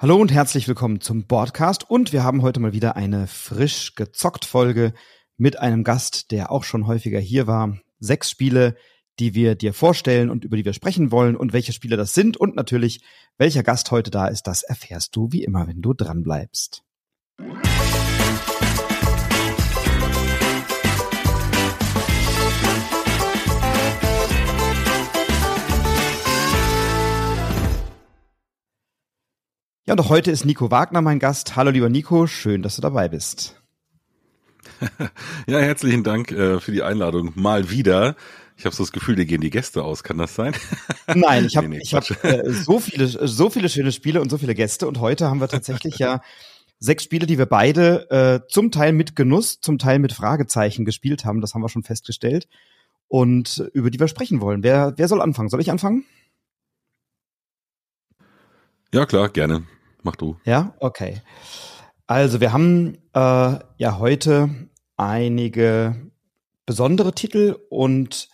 Hallo und herzlich willkommen zum Podcast und wir haben heute mal wieder eine frisch gezockt Folge mit einem Gast, der auch schon häufiger hier war. Sechs Spiele, die wir dir vorstellen und über die wir sprechen wollen und welche Spiele das sind und natürlich welcher Gast heute da ist, das erfährst du wie immer, wenn du dran bleibst. Ja, und auch heute ist Nico Wagner mein Gast. Hallo lieber Nico, schön, dass du dabei bist. ja, herzlichen Dank äh, für die Einladung. Mal wieder. Ich habe so das Gefühl, dir gehen die Gäste aus. Kann das sein? Nein, ich habe nee, nee, ich hab, äh, so viele so viele schöne Spiele und so viele Gäste und heute haben wir tatsächlich ja sechs Spiele, die wir beide äh, zum Teil mit Genuss, zum Teil mit Fragezeichen gespielt haben. Das haben wir schon festgestellt und über die wir sprechen wollen. Wer wer soll anfangen? Soll ich anfangen? Ja, klar, gerne. Mach du. Ja, okay. Also wir haben äh, ja heute einige besondere Titel und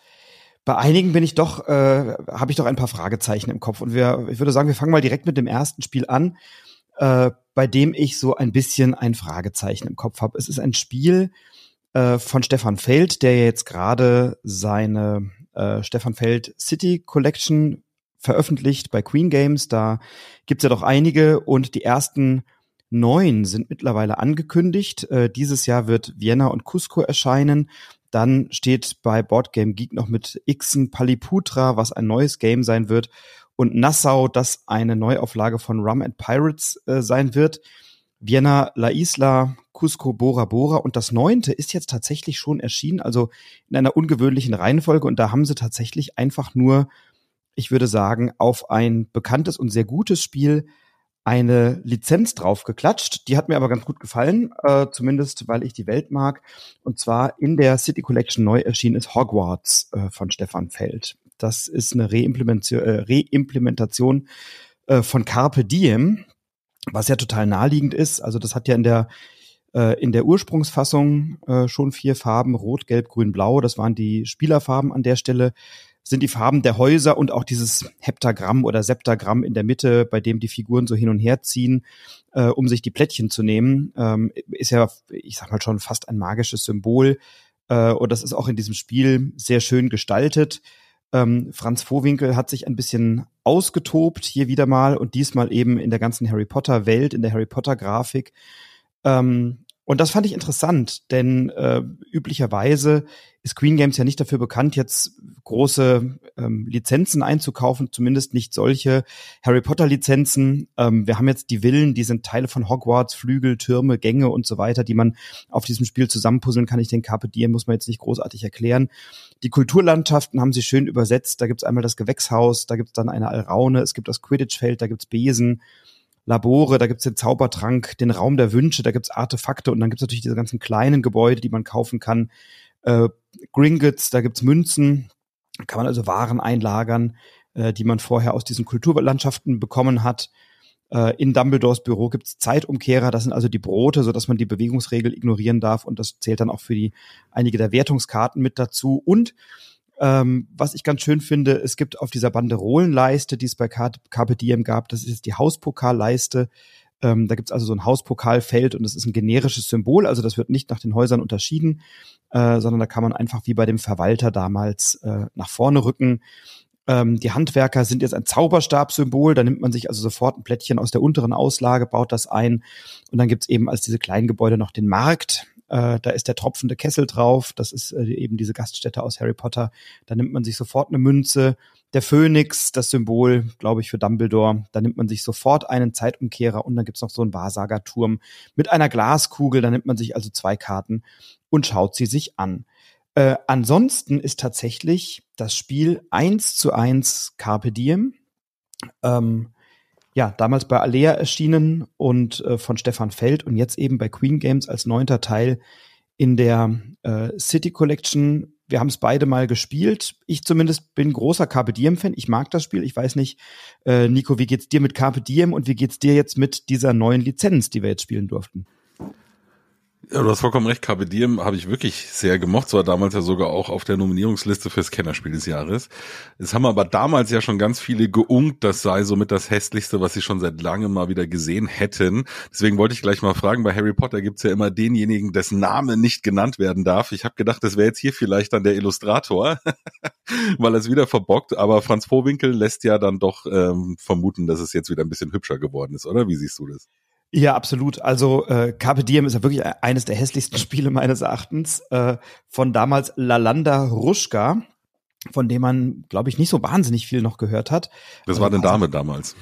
bei einigen bin ich doch, äh, habe ich doch ein paar Fragezeichen im Kopf. Und wir, ich würde sagen, wir fangen mal direkt mit dem ersten Spiel an, äh, bei dem ich so ein bisschen ein Fragezeichen im Kopf habe. Es ist ein Spiel äh, von Stefan Feld, der jetzt gerade seine äh, Stefan Feld City Collection veröffentlicht bei Queen Games. Da gibt's ja doch einige und die ersten neun sind mittlerweile angekündigt. Äh, dieses Jahr wird Vienna und Cusco erscheinen. Dann steht bei Boardgame Geek noch mit Ixen Paliputra, was ein neues Game sein wird. Und Nassau, das eine Neuauflage von Rum and Pirates äh, sein wird. Vienna, La Isla, Cusco, Bora Bora. Und das neunte ist jetzt tatsächlich schon erschienen, also in einer ungewöhnlichen Reihenfolge. Und da haben sie tatsächlich einfach nur ich würde sagen, auf ein bekanntes und sehr gutes Spiel eine Lizenz drauf geklatscht. Die hat mir aber ganz gut gefallen, äh, zumindest weil ich die Welt mag. Und zwar in der City Collection neu erschienen ist Hogwarts äh, von Stefan Feld. Das ist eine Reimplementation, äh, Reimplementation äh, von Carpe Diem, was ja total naheliegend ist. Also das hat ja in der äh, in der Ursprungsfassung äh, schon vier Farben, Rot, Gelb, Grün, Blau. Das waren die Spielerfarben an der Stelle sind die Farben der Häuser und auch dieses Heptagramm oder Septagramm in der Mitte, bei dem die Figuren so hin und her ziehen, äh, um sich die Plättchen zu nehmen, ähm, ist ja, ich sag mal schon, fast ein magisches Symbol. Äh, und das ist auch in diesem Spiel sehr schön gestaltet. Ähm, Franz Vohwinkel hat sich ein bisschen ausgetobt hier wieder mal und diesmal eben in der ganzen Harry Potter Welt, in der Harry Potter Grafik. Ähm, und das fand ich interessant, denn äh, üblicherweise ist Queen Games ja nicht dafür bekannt, jetzt große ähm, Lizenzen einzukaufen, zumindest nicht solche Harry Potter Lizenzen. Ähm, wir haben jetzt die Villen, die sind Teile von Hogwarts, Flügel, Türme, Gänge und so weiter, die man auf diesem Spiel zusammenpuzzeln kann. Ich denke, Carpe Diem muss man jetzt nicht großartig erklären. Die Kulturlandschaften haben sie schön übersetzt. Da gibt's einmal das Gewächshaus, da gibt's dann eine Alraune, es gibt das Quidditch-Feld, da gibt's Besen. Labore, da gibt's den Zaubertrank, den Raum der Wünsche, da gibt's Artefakte und dann gibt's natürlich diese ganzen kleinen Gebäude, die man kaufen kann. Äh, Gringotts, da gibt's Münzen, kann man also Waren einlagern, äh, die man vorher aus diesen Kulturlandschaften bekommen hat. Äh, in Dumbledores Büro gibt's Zeitumkehrer, das sind also die Brote, so dass man die Bewegungsregel ignorieren darf und das zählt dann auch für die einige der Wertungskarten mit dazu. Und ähm, was ich ganz schön finde, es gibt auf dieser Banderolenleiste, die es bei Carpe Diem gab, das ist die Hauspokalleiste. Ähm, da gibt's also so ein Hauspokalfeld und das ist ein generisches Symbol, also das wird nicht nach den Häusern unterschieden, äh, sondern da kann man einfach wie bei dem Verwalter damals äh, nach vorne rücken. Ähm, die Handwerker sind jetzt ein Zauberstabsymbol, da nimmt man sich also sofort ein Plättchen aus der unteren Auslage, baut das ein und dann gibt's eben als diese kleinen Gebäude noch den Markt, äh, da ist der tropfende Kessel drauf. Das ist äh, eben diese Gaststätte aus Harry Potter. Da nimmt man sich sofort eine Münze. Der Phönix, das Symbol, glaube ich, für Dumbledore. Da nimmt man sich sofort einen Zeitumkehrer und dann gibt's noch so einen Wahrsagerturm mit einer Glaskugel. Da nimmt man sich also zwei Karten und schaut sie sich an. Äh, ansonsten ist tatsächlich das Spiel eins zu eins Carpe Diem. Ähm, ja, damals bei Alea erschienen und äh, von Stefan Feld und jetzt eben bei Queen Games als neunter Teil in der äh, City Collection. Wir haben es beide mal gespielt. Ich zumindest bin großer Carpe Diem-Fan. Ich mag das Spiel. Ich weiß nicht, äh, Nico, wie geht's dir mit Carpe Diem und wie geht's dir jetzt mit dieser neuen Lizenz, die wir jetzt spielen durften? Ja, du hast vollkommen recht. Carpe Diem habe ich wirklich sehr gemocht. Zwar damals ja sogar auch auf der Nominierungsliste fürs Kennerspiel des Jahres. Es haben aber damals ja schon ganz viele geunkt, das sei somit das hässlichste, was sie schon seit langem mal wieder gesehen hätten. Deswegen wollte ich gleich mal fragen, bei Harry Potter gibt's ja immer denjenigen, dessen Name nicht genannt werden darf. Ich habe gedacht, das wäre jetzt hier vielleicht dann der Illustrator, weil er es wieder verbockt. Aber Franz Vohwinkel lässt ja dann doch ähm, vermuten, dass es jetzt wieder ein bisschen hübscher geworden ist, oder? Wie siehst du das? Ja, absolut. Also äh, Carpe Diem ist ja wirklich eines der hässlichsten Spiele meines Erachtens äh, von damals Lalanda Ruschka, von dem man, glaube ich, nicht so wahnsinnig viel noch gehört hat. Das also, war eine Dame damals.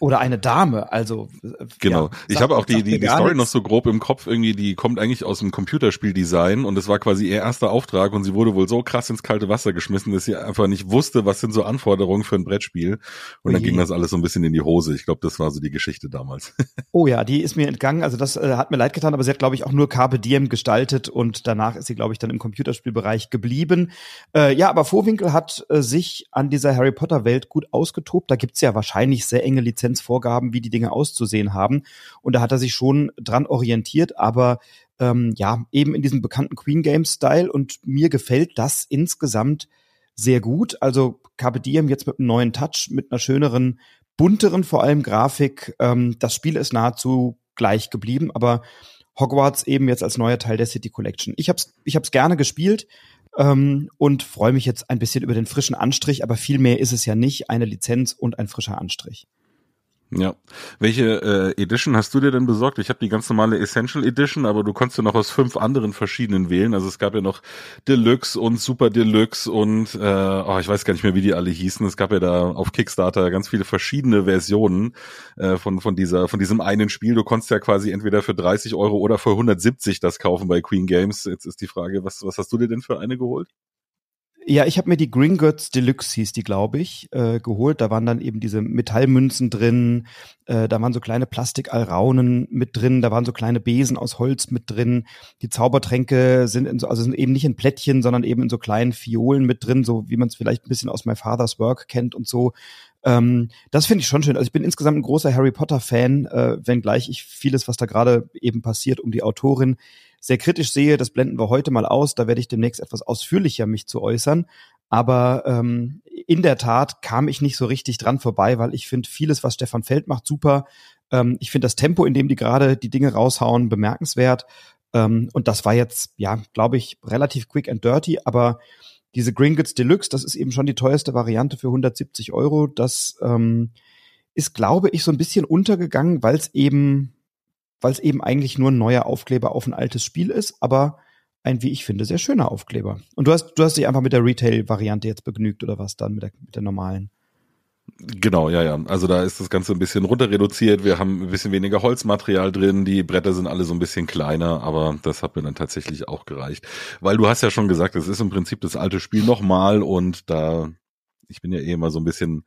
Oder eine Dame, also. Äh, genau. Ja, ich habe auch die, die, die Story noch so grob im Kopf irgendwie, die kommt eigentlich aus dem Computerspieldesign und es war quasi ihr erster Auftrag und sie wurde wohl so krass ins kalte Wasser geschmissen, dass sie einfach nicht wusste, was sind so Anforderungen für ein Brettspiel. Und dann ging das alles so ein bisschen in die Hose. Ich glaube, das war so die Geschichte damals. Oh ja, die ist mir entgangen. Also das äh, hat mir leid getan, aber sie hat, glaube ich, auch nur Carpe Diem gestaltet und danach ist sie, glaube ich, dann im Computerspielbereich geblieben. Äh, ja, aber Vorwinkel hat äh, sich an dieser Harry Potter Welt gut ausgetobt. Da gibt's ja wahrscheinlich sehr enge Lizenzen Lizenzvorgaben, wie die Dinge auszusehen haben. Und da hat er sich schon dran orientiert, aber ähm, ja, eben in diesem bekannten Queen Games Style. Und mir gefällt das insgesamt sehr gut. Also Carpe Diem jetzt mit einem neuen Touch, mit einer schöneren, bunteren vor allem Grafik. Ähm, das Spiel ist nahezu gleich geblieben, aber Hogwarts eben jetzt als neuer Teil der City Collection. Ich hab's, ich hab's gerne gespielt ähm, und freue mich jetzt ein bisschen über den frischen Anstrich, aber viel mehr ist es ja nicht, eine Lizenz und ein frischer Anstrich. Ja. Welche äh, Edition hast du dir denn besorgt? Ich habe die ganz normale Essential Edition, aber du konntest ja noch aus fünf anderen verschiedenen wählen. Also es gab ja noch Deluxe und Super Deluxe und äh, oh, ich weiß gar nicht mehr, wie die alle hießen. Es gab ja da auf Kickstarter ganz viele verschiedene Versionen äh, von von dieser von diesem einen Spiel. Du konntest ja quasi entweder für 30 Euro oder für 170 das kaufen bei Queen Games. Jetzt ist die Frage, was was hast du dir denn für eine geholt? Ja, ich habe mir die Gringotts Deluxe hieß die, glaube ich, äh, geholt. Da waren dann eben diese Metallmünzen drin, äh, da waren so kleine Plastikalraunen mit drin, da waren so kleine Besen aus Holz mit drin. Die Zaubertränke sind in so, also sind eben nicht in Plättchen, sondern eben in so kleinen Fiolen mit drin, so wie man es vielleicht ein bisschen aus My Father's Work kennt und so. Ähm, das finde ich schon schön. Also ich bin insgesamt ein großer Harry Potter Fan, äh, wenngleich ich vieles, was da gerade eben passiert um die Autorin sehr kritisch sehe, das blenden wir heute mal aus, da werde ich demnächst etwas ausführlicher mich zu äußern. Aber ähm, in der Tat kam ich nicht so richtig dran vorbei, weil ich finde vieles, was Stefan Feld macht, super. Ähm, ich finde das Tempo, in dem die gerade die Dinge raushauen, bemerkenswert. Ähm, und das war jetzt, ja, glaube ich, relativ quick and dirty, aber diese Gringotts Deluxe, das ist eben schon die teuerste Variante für 170 Euro. Das ähm, ist, glaube ich, so ein bisschen untergegangen, weil es eben weil es eben eigentlich nur ein neuer Aufkleber auf ein altes Spiel ist, aber ein, wie ich finde, sehr schöner Aufkleber. Und du hast, du hast dich einfach mit der Retail-Variante jetzt begnügt oder was dann mit der, mit der normalen? Genau, ja, ja. Also da ist das Ganze ein bisschen runter reduziert. Wir haben ein bisschen weniger Holzmaterial drin. Die Bretter sind alle so ein bisschen kleiner, aber das hat mir dann tatsächlich auch gereicht. Weil du hast ja schon gesagt, es ist im Prinzip das alte Spiel nochmal und da, ich bin ja eh immer so ein bisschen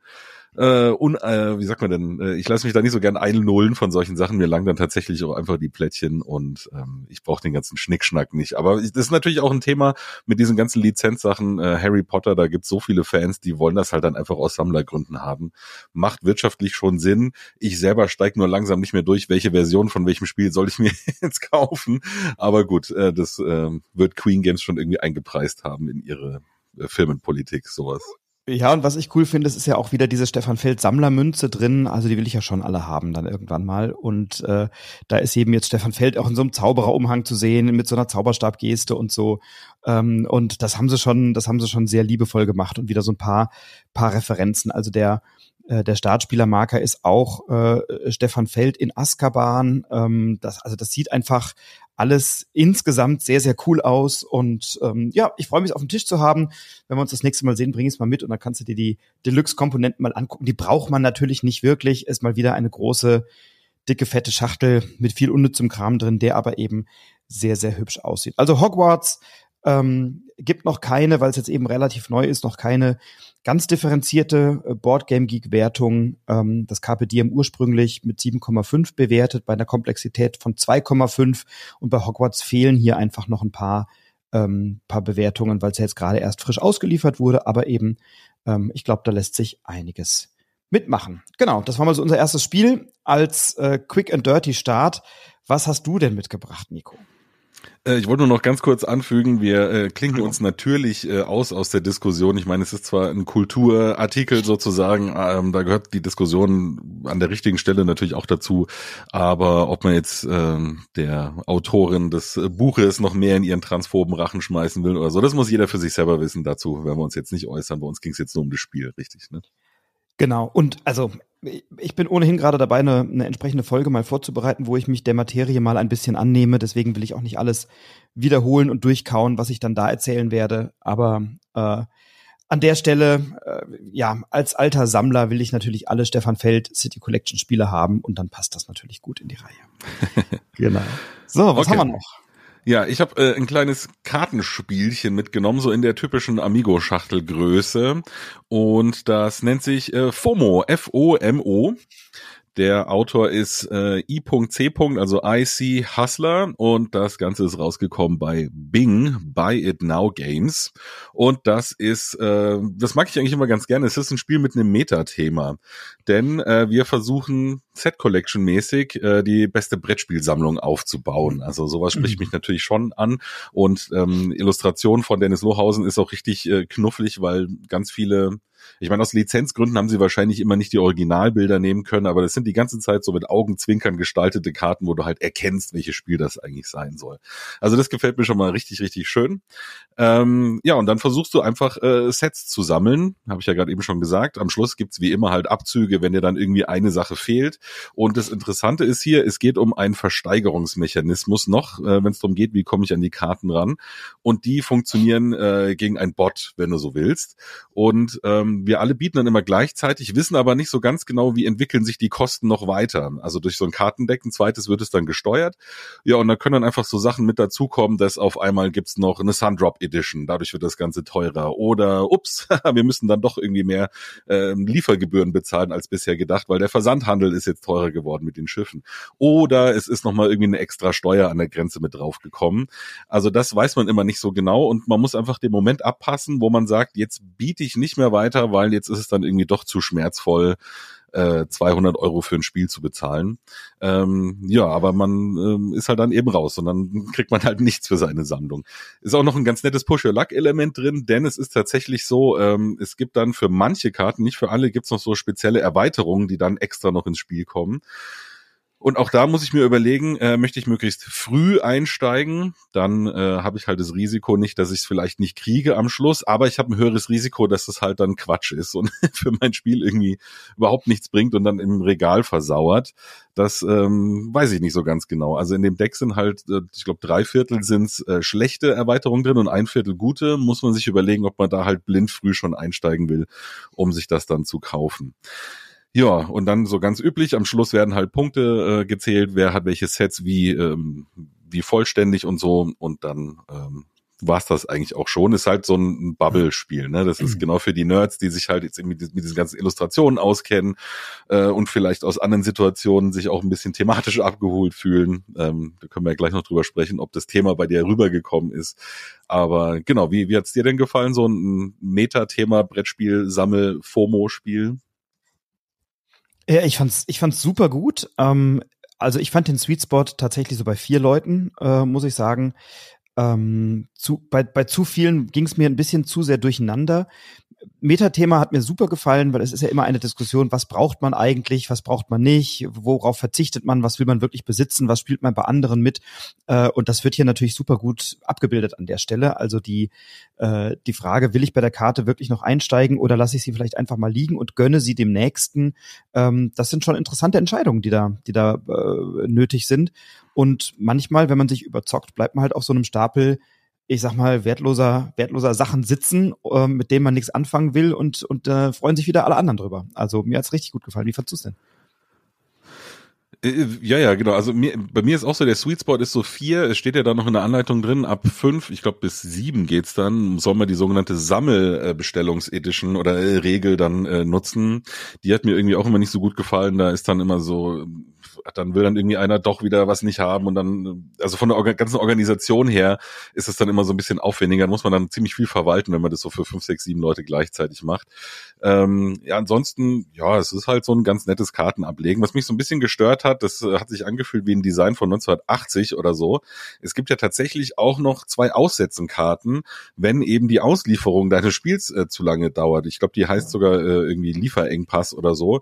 äh, un, äh, wie sagt man denn, äh, ich lasse mich da nicht so gern einlullen von solchen Sachen. Mir lang dann tatsächlich auch einfach die Plättchen und ähm, ich brauche den ganzen Schnickschnack nicht. Aber das ist natürlich auch ein Thema mit diesen ganzen Lizenzsachen. Äh, Harry Potter, da gibt's so viele Fans, die wollen das halt dann einfach aus Sammlergründen haben. Macht wirtschaftlich schon Sinn. Ich selber steige nur langsam nicht mehr durch, welche Version von welchem Spiel soll ich mir jetzt kaufen. Aber gut, äh, das äh, wird Queen Games schon irgendwie eingepreist haben in ihre äh, Firmenpolitik, sowas. Ja, und was ich cool finde, ist ja auch wieder diese Stefan Feld Sammlermünze drin. Also die will ich ja schon alle haben dann irgendwann mal. Und äh, da ist eben jetzt Stefan Feld auch in so einem Zaubererumhang zu sehen, mit so einer Zauberstabgeste und so. Ähm, und das haben sie schon, das haben sie schon sehr liebevoll gemacht und wieder so ein paar, paar Referenzen. Also der äh, der Startspielermarker ist auch äh, Stefan Feld in Azkaban. Ähm, das, also das sieht einfach alles insgesamt sehr, sehr cool aus. Und ähm, ja, ich freue mich, auf dem Tisch zu haben. Wenn wir uns das nächste Mal sehen, bring es mal mit und dann kannst du dir die Deluxe-Komponenten mal angucken. Die braucht man natürlich nicht wirklich. Ist mal wieder eine große, dicke, fette Schachtel mit viel unnützem Kram drin, der aber eben sehr, sehr hübsch aussieht. Also Hogwarts ähm, gibt noch keine, weil es jetzt eben relativ neu ist, noch keine ganz differenzierte äh, Boardgame Geek Wertung. Ähm, das Diem ursprünglich mit 7,5 bewertet, bei einer Komplexität von 2,5 und bei Hogwarts fehlen hier einfach noch ein paar ähm, paar Bewertungen, weil es ja jetzt gerade erst frisch ausgeliefert wurde, aber eben ähm, ich glaube, da lässt sich einiges mitmachen. Genau, das war mal so unser erstes Spiel als äh, Quick and Dirty Start. Was hast du denn mitgebracht, Nico? Äh, ich wollte nur noch ganz kurz anfügen, wir äh, klinken uns natürlich äh, aus aus der Diskussion. Ich meine, es ist zwar ein Kulturartikel sozusagen, ähm, da gehört die Diskussion an der richtigen Stelle natürlich auch dazu, aber ob man jetzt ähm, der Autorin des äh, Buches noch mehr in ihren transphoben Rachen schmeißen will oder so, das muss jeder für sich selber wissen. Dazu werden wir uns jetzt nicht äußern. Bei uns ging es jetzt nur um das Spiel, richtig? Ne? Genau. Und also ich bin ohnehin gerade dabei, eine, eine entsprechende Folge mal vorzubereiten, wo ich mich der Materie mal ein bisschen annehme. Deswegen will ich auch nicht alles wiederholen und durchkauen, was ich dann da erzählen werde. Aber äh, an der Stelle, äh, ja, als alter Sammler will ich natürlich alle Stefan Feld City Collection Spiele haben und dann passt das natürlich gut in die Reihe. genau. So, was okay. haben wir noch? Ja, ich habe äh, ein kleines Kartenspielchen mitgenommen, so in der typischen Amigo-Schachtelgröße. Und das nennt sich äh, FOMO, F-O-M-O. Der Autor ist äh, I.C. also IC Hustler und das Ganze ist rausgekommen bei Bing, Buy It Now Games. Und das ist, äh, das mag ich eigentlich immer ganz gerne. Es ist ein Spiel mit einem Metathema. Denn äh, wir versuchen Set Collection mäßig äh, die beste Brettspielsammlung aufzubauen. Also sowas spricht mhm. mich natürlich schon an. Und ähm, Illustration von Dennis Lohausen ist auch richtig äh, knufflig, weil ganz viele ich meine, aus Lizenzgründen haben sie wahrscheinlich immer nicht die Originalbilder nehmen können, aber das sind die ganze Zeit so mit Augenzwinkern gestaltete Karten, wo du halt erkennst, welches Spiel das eigentlich sein soll. Also das gefällt mir schon mal richtig, richtig schön. Ähm, ja, und dann versuchst du einfach äh, Sets zu sammeln, habe ich ja gerade eben schon gesagt. Am Schluss gibt's wie immer halt Abzüge, wenn dir dann irgendwie eine Sache fehlt. Und das Interessante ist hier, es geht um einen Versteigerungsmechanismus noch, äh, wenn es darum geht, wie komme ich an die Karten ran. Und die funktionieren äh, gegen ein Bot, wenn du so willst. Und ähm, ähm, wir alle bieten dann immer gleichzeitig, wissen aber nicht so ganz genau, wie entwickeln sich die Kosten noch weiter. Also durch so ein Kartendeck, ein zweites wird es dann gesteuert. Ja, und da können dann einfach so Sachen mit dazukommen, dass auf einmal gibt's noch eine Sundrop Edition, dadurch wird das Ganze teurer. Oder ups, wir müssen dann doch irgendwie mehr äh, Liefergebühren bezahlen als bisher gedacht, weil der Versandhandel ist jetzt teurer geworden mit den Schiffen. Oder es ist nochmal irgendwie eine extra Steuer an der Grenze mit draufgekommen. Also das weiß man immer nicht so genau und man muss einfach den Moment abpassen, wo man sagt, jetzt biete ich nicht mehr weiter weiter, weil jetzt ist es dann irgendwie doch zu schmerzvoll, äh, 200 Euro für ein Spiel zu bezahlen. Ähm, ja, aber man ähm, ist halt dann eben raus und dann kriegt man halt nichts für seine Sammlung. Ist auch noch ein ganz nettes Push-Your-Luck-Element drin, denn es ist tatsächlich so, ähm, es gibt dann für manche Karten, nicht für alle, gibt's noch so spezielle Erweiterungen, die dann extra noch ins Spiel kommen. Und auch da muss ich mir überlegen, äh, möchte ich möglichst früh einsteigen, dann äh, habe ich halt das Risiko nicht, dass ich es vielleicht nicht kriege am Schluss, aber ich habe ein höheres Risiko, dass es halt dann Quatsch ist und für mein Spiel irgendwie überhaupt nichts bringt und dann im Regal versauert. Das ähm, weiß ich nicht so ganz genau. Also in dem Deck sind halt, äh, ich glaube, drei Viertel sind äh, schlechte Erweiterungen drin und ein Viertel gute. Muss man sich überlegen, ob man da halt blind früh schon einsteigen will, um sich das dann zu kaufen. Ja, und dann so ganz üblich, am Schluss werden halt Punkte äh, gezählt, wer hat welche Sets wie, ähm, wie vollständig und so. Und dann ähm, war es das eigentlich auch schon. Ist halt so ein Bubble-Spiel. Ne? Das ist mhm. genau für die Nerds, die sich halt jetzt mit, mit diesen ganzen Illustrationen auskennen äh, und vielleicht aus anderen Situationen sich auch ein bisschen thematisch abgeholt fühlen. Ähm, da können wir ja gleich noch drüber sprechen, ob das Thema bei dir rübergekommen ist. Aber genau, wie, wie hat's dir denn gefallen, so ein Meta-Thema, Brettspiel, Sammel, FOMO-Spiel? Ja, ich fand's, ich fand's super gut. Ähm, also ich fand den Sweet Spot tatsächlich so bei vier Leuten, äh, muss ich sagen. Ähm, zu, bei, bei zu vielen ging es mir ein bisschen zu sehr durcheinander. Metathema hat mir super gefallen, weil es ist ja immer eine Diskussion, was braucht man eigentlich, was braucht man nicht, worauf verzichtet man, was will man wirklich besitzen, was spielt man bei anderen mit. Äh, und das wird hier natürlich super gut abgebildet an der Stelle. Also die, äh, die Frage, will ich bei der Karte wirklich noch einsteigen oder lasse ich sie vielleicht einfach mal liegen und gönne sie dem Nächsten. Ähm, das sind schon interessante Entscheidungen, die da, die da äh, nötig sind. Und manchmal, wenn man sich überzockt, bleibt man halt auf so einem Stapel ich sag mal, wertloser, wertloser Sachen sitzen, äh, mit denen man nichts anfangen will und, und äh, freuen sich wieder alle anderen drüber. Also mir hat's richtig gut gefallen. Wie fandst du's denn? Äh, ja, ja, genau. Also mir, bei mir ist auch so, der Sweet Spot ist so vier, es steht ja da noch in der Anleitung drin, ab fünf, ich glaube bis sieben geht's dann, soll man die sogenannte Sammelbestellungs-Edition oder äh, Regel dann äh, nutzen. Die hat mir irgendwie auch immer nicht so gut gefallen. Da ist dann immer so dann will dann irgendwie einer doch wieder was nicht haben und dann, also von der ganzen Organisation her ist es dann immer so ein bisschen aufwendiger, dann muss man dann ziemlich viel verwalten, wenn man das so für fünf, sechs, sieben Leute gleichzeitig macht. Ähm, ja, ansonsten, ja, es ist halt so ein ganz nettes Kartenablegen. Was mich so ein bisschen gestört hat, das äh, hat sich angefühlt wie ein Design von 1980 oder so. Es gibt ja tatsächlich auch noch zwei Aussetzenkarten, wenn eben die Auslieferung deines Spiels äh, zu lange dauert. Ich glaube, die heißt sogar äh, irgendwie Lieferengpass oder so.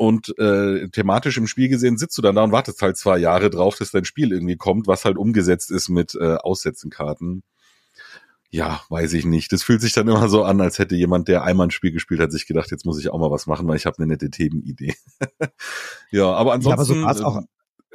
Und äh, thematisch im Spiel gesehen sitzt du dann da und wartest halt zwei Jahre drauf, dass dein Spiel irgendwie kommt, was halt umgesetzt ist mit äh, Aussetzenkarten. Ja, weiß ich nicht. Das fühlt sich dann immer so an, als hätte jemand, der einmal ein Spiel gespielt hat, sich gedacht, jetzt muss ich auch mal was machen, weil ich habe eine nette Themenidee. ja, aber ansonsten. Ja, aber so auch, ähm,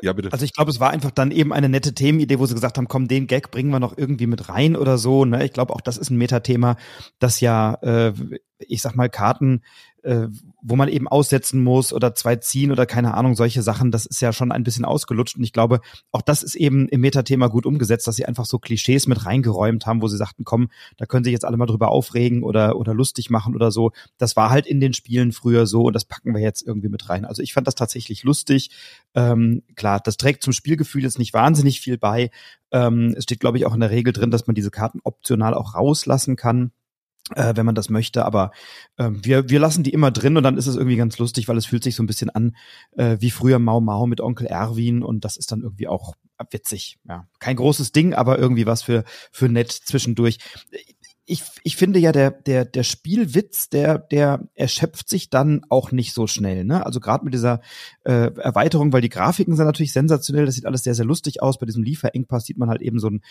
ja, bitte. Also ich glaube, es war einfach dann eben eine nette Themenidee, wo sie gesagt haben, komm, den Gag bringen wir noch irgendwie mit rein oder so. Ne? Ich glaube, auch das ist ein Metathema, das ja, äh, ich sag mal, Karten äh, wo man eben aussetzen muss oder zwei ziehen oder keine Ahnung, solche Sachen, das ist ja schon ein bisschen ausgelutscht. Und ich glaube, auch das ist eben im Metathema gut umgesetzt, dass sie einfach so Klischees mit reingeräumt haben, wo sie sagten, komm, da können sich jetzt alle mal drüber aufregen oder, oder lustig machen oder so. Das war halt in den Spielen früher so und das packen wir jetzt irgendwie mit rein. Also ich fand das tatsächlich lustig. Ähm, klar, das trägt zum Spielgefühl jetzt nicht wahnsinnig viel bei. Ähm, es steht, glaube ich, auch in der Regel drin, dass man diese Karten optional auch rauslassen kann äh, wenn man das möchte. Aber äh, wir, wir lassen die immer drin und dann ist es irgendwie ganz lustig, weil es fühlt sich so ein bisschen an äh, wie früher Mau Mau mit Onkel Erwin und das ist dann irgendwie auch witzig. Ja, kein großes Ding, aber irgendwie was für für nett zwischendurch ich, ich finde ja, der, der, der Spielwitz, der, der erschöpft sich dann auch nicht so schnell. Ne? Also gerade mit dieser äh, Erweiterung, weil die Grafiken sind natürlich sensationell, das sieht alles sehr, sehr lustig aus. Bei diesem Lieferengpass sieht man halt eben so ein,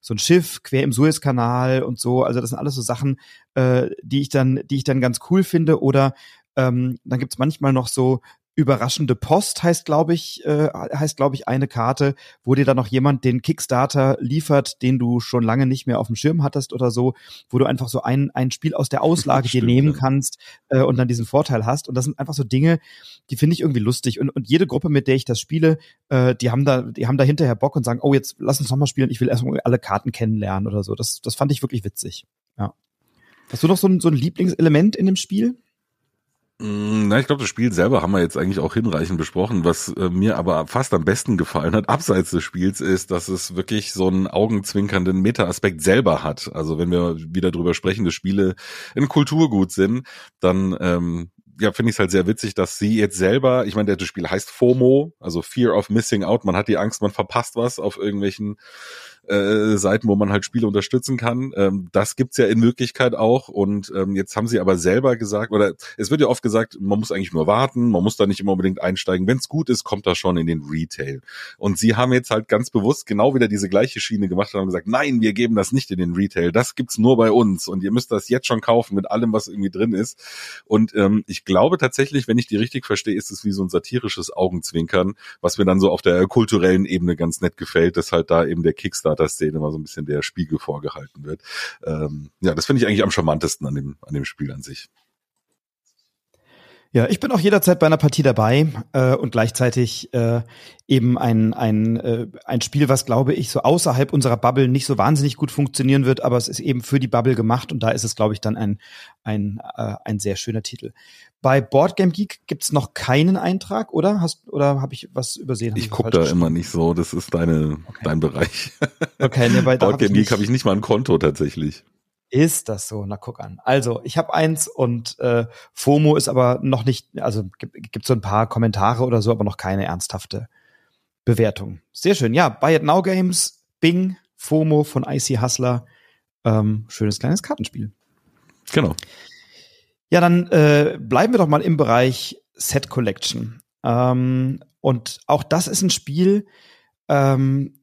so ein Schiff quer im Suezkanal und so. Also das sind alles so Sachen, äh, die ich dann, die ich dann ganz cool finde. Oder ähm, dann gibt's manchmal noch so Überraschende Post heißt, glaube ich, äh, heißt, glaube ich, eine Karte, wo dir dann noch jemand den Kickstarter liefert, den du schon lange nicht mehr auf dem Schirm hattest oder so, wo du einfach so ein, ein Spiel aus der Auslage Stimmt, dir nehmen ja. kannst äh, und dann diesen Vorteil hast. Und das sind einfach so Dinge, die finde ich irgendwie lustig. Und, und jede Gruppe, mit der ich das spiele, äh, die haben da, die haben da hinterher Bock und sagen, oh, jetzt lass uns nochmal spielen, ich will erstmal alle Karten kennenlernen oder so. Das, das fand ich wirklich witzig. Ja. Hast du noch so ein, so ein Lieblingselement in dem Spiel? Mm, na, ich glaube, das Spiel selber haben wir jetzt eigentlich auch hinreichend besprochen. Was äh, mir aber fast am besten gefallen hat, abseits des Spiels, ist, dass es wirklich so einen augenzwinkernden Meta-Aspekt selber hat. Also wenn wir wieder drüber sprechen, dass Spiele ein Kulturgut sind, dann ähm, ja, finde ich es halt sehr witzig, dass sie jetzt selber, ich meine, das Spiel heißt FOMO, also Fear of Missing Out. Man hat die Angst, man verpasst was auf irgendwelchen äh, Seiten, wo man halt Spiele unterstützen kann. Ähm, das gibt's ja in Wirklichkeit auch. Und ähm, jetzt haben sie aber selber gesagt, oder es wird ja oft gesagt, man muss eigentlich nur warten, man muss da nicht immer unbedingt einsteigen. Wenn es gut ist, kommt das schon in den Retail. Und sie haben jetzt halt ganz bewusst genau wieder diese gleiche Schiene gemacht und haben gesagt, nein, wir geben das nicht in den Retail. Das gibt's nur bei uns und ihr müsst das jetzt schon kaufen mit allem, was irgendwie drin ist. Und ähm, ich glaube tatsächlich, wenn ich die richtig verstehe, ist es wie so ein satirisches Augenzwinkern, was mir dann so auf der kulturellen Ebene ganz nett gefällt, dass halt da eben der Kickstarter Szene mal so ein bisschen der Spiegel vorgehalten wird. Ähm, ja, das finde ich eigentlich am charmantesten an dem, an dem Spiel an sich. Ja, ich bin auch jederzeit bei einer Partie dabei äh, und gleichzeitig äh, eben ein, ein, äh, ein Spiel, was, glaube ich, so außerhalb unserer Bubble nicht so wahnsinnig gut funktionieren wird, aber es ist eben für die Bubble gemacht und da ist es, glaube ich, dann ein, ein, äh, ein sehr schöner Titel. Bei Boardgame Geek gibt's noch keinen Eintrag, oder? Hast oder habe ich was übersehen? Ich gucke da immer nicht so, das ist deine, okay. dein Bereich. Okay, ne, bei Boardgame Geek habe ich nicht mal ein Konto tatsächlich. Ist das so? Na guck an. Also ich habe eins und äh, FOMO ist aber noch nicht, also gibt, gibt so ein paar Kommentare oder so, aber noch keine ernsthafte Bewertung. Sehr schön. Ja, Buy It Now Games, Bing, FOMO von IC Hustler. Ähm, schönes kleines Kartenspiel. Genau. Ja, dann äh, bleiben wir doch mal im Bereich Set Collection. Ähm, und auch das ist ein Spiel, ähm,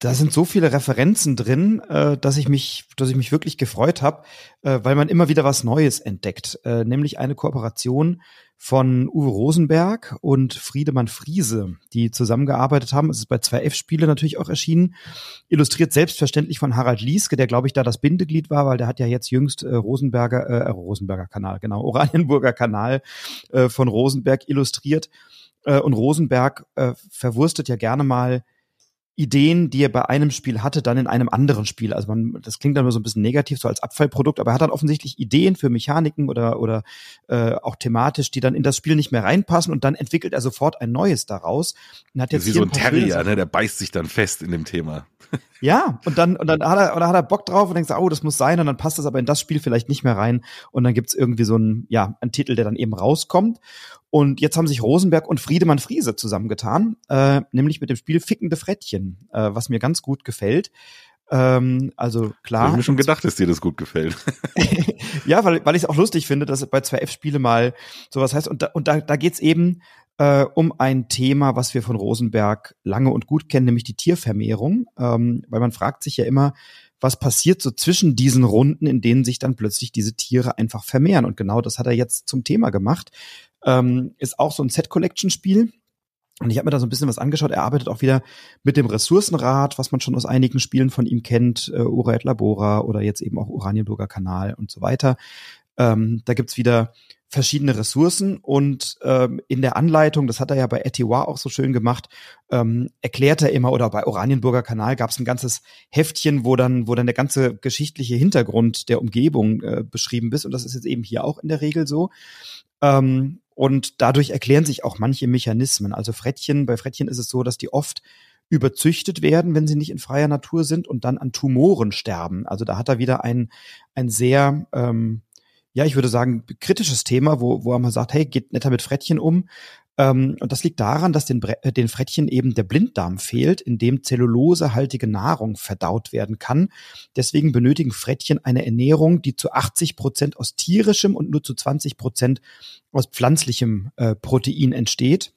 da sind so viele Referenzen drin, äh, dass ich mich, dass ich mich wirklich gefreut habe, äh, weil man immer wieder was Neues entdeckt, äh, nämlich eine Kooperation von Uwe Rosenberg und Friedemann Friese, die zusammengearbeitet haben. Es ist bei 2F Spiele natürlich auch erschienen, illustriert selbstverständlich von Harald Lieske, der glaube ich da das Bindeglied war, weil der hat ja jetzt jüngst äh, Rosenberger, äh, äh Rosenberger Kanal, genau, Oranienburger Kanal äh, von Rosenberg illustriert. Äh, und Rosenberg äh, verwurstet ja gerne mal Ideen, die er bei einem Spiel hatte, dann in einem anderen Spiel. Also man, das klingt dann nur so ein bisschen negativ, so als Abfallprodukt, aber er hat dann offensichtlich Ideen für Mechaniken oder oder äh, auch thematisch, die dann in das Spiel nicht mehr reinpassen und dann entwickelt er sofort ein neues daraus. Und hat jetzt wie so ein Terrier, ne? der beißt sich dann fest in dem Thema. Ja, und dann, und dann hat er, oder hat er Bock drauf und denkt, oh, das muss sein, und dann passt das aber in das Spiel vielleicht nicht mehr rein. Und dann gibt's irgendwie so ein, ja, ein Titel, der dann eben rauskommt. Und jetzt haben sich Rosenberg und Friedemann Friese zusammengetan, äh, nämlich mit dem Spiel Fickende Frettchen, äh, was mir ganz gut gefällt. Ähm, also klar. Ich habe mir schon gedacht, dass dir das gut gefällt. ja, weil, weil ich es auch lustig finde, dass bei 2F-Spiele mal sowas heißt. Und da, und da, da geht's eben äh, um ein Thema, was wir von Rosenberg lange und gut kennen, nämlich die Tiervermehrung. Ähm, weil man fragt sich ja immer, was passiert so zwischen diesen Runden, in denen sich dann plötzlich diese Tiere einfach vermehren. Und genau das hat er jetzt zum Thema gemacht. Ähm, ist auch so ein Set-Collection-Spiel. Und ich habe mir da so ein bisschen was angeschaut. Er arbeitet auch wieder mit dem Ressourcenrad, was man schon aus einigen Spielen von ihm kennt, äh, Ura et Labora oder jetzt eben auch Oranienburger Kanal und so weiter. Ähm, da gibt's wieder verschiedene Ressourcen und ähm, in der Anleitung, das hat er ja bei Etiwa auch so schön gemacht, ähm, erklärt er immer, oder bei Oranienburger Kanal gab es ein ganzes Heftchen, wo dann, wo dann der ganze geschichtliche Hintergrund der Umgebung äh, beschrieben ist und das ist jetzt eben hier auch in der Regel so. Ähm, und dadurch erklären sich auch manche Mechanismen. Also Frettchen, bei Frettchen ist es so, dass die oft überzüchtet werden, wenn sie nicht in freier Natur sind und dann an Tumoren sterben. Also da hat er wieder ein, ein sehr, ähm, ja, ich würde sagen, kritisches Thema, wo, wo man sagt, hey, geht netter mit Frettchen um. Ähm, und das liegt daran, dass den, äh, den Frettchen eben der Blinddarm fehlt, in dem zellulosehaltige Nahrung verdaut werden kann. Deswegen benötigen Frettchen eine Ernährung, die zu 80 Prozent aus tierischem und nur zu 20 Prozent aus pflanzlichem äh, Protein entsteht.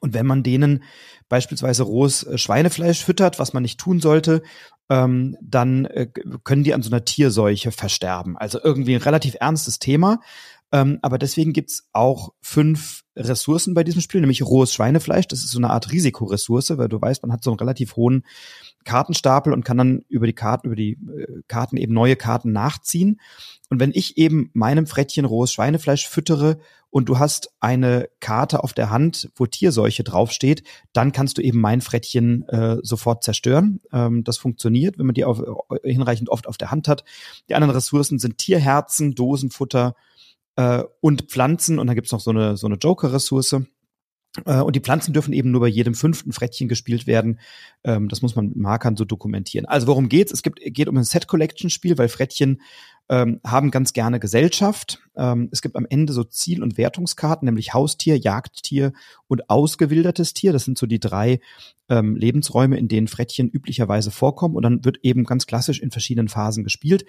Und wenn man denen beispielsweise rohes äh, Schweinefleisch füttert, was man nicht tun sollte, ähm, dann äh, können die an so einer Tierseuche versterben. Also irgendwie ein relativ ernstes Thema. Ähm, aber deswegen gibt's auch fünf Ressourcen bei diesem Spiel, nämlich rohes Schweinefleisch. Das ist so eine Art Risikoressource, weil du weißt, man hat so einen relativ hohen Kartenstapel und kann dann über die Karten, über die äh, Karten eben neue Karten nachziehen. Und wenn ich eben meinem Frettchen rohes Schweinefleisch füttere und du hast eine Karte auf der Hand, wo Tierseuche draufsteht, dann kannst du eben mein Frettchen äh, sofort zerstören. Ähm, das funktioniert, wenn man die auf, äh, hinreichend oft auf der Hand hat. Die anderen Ressourcen sind Tierherzen, Dosenfutter äh, und Pflanzen. Und dann gibt's noch so eine, so eine Joker-Ressource. Äh, und die Pflanzen dürfen eben nur bei jedem fünften Frettchen gespielt werden. Ähm, das muss man mit Markern so dokumentieren. Also worum geht's? Es gibt, geht um ein Set-Collection-Spiel, weil Frettchen ähm, haben ganz gerne Gesellschaft. Ähm, es gibt am Ende so Ziel- und Wertungskarten, nämlich Haustier, Jagdtier und ausgewildertes Tier. Das sind so die drei ähm, Lebensräume, in denen Frettchen üblicherweise vorkommen. Und dann wird eben ganz klassisch in verschiedenen Phasen gespielt.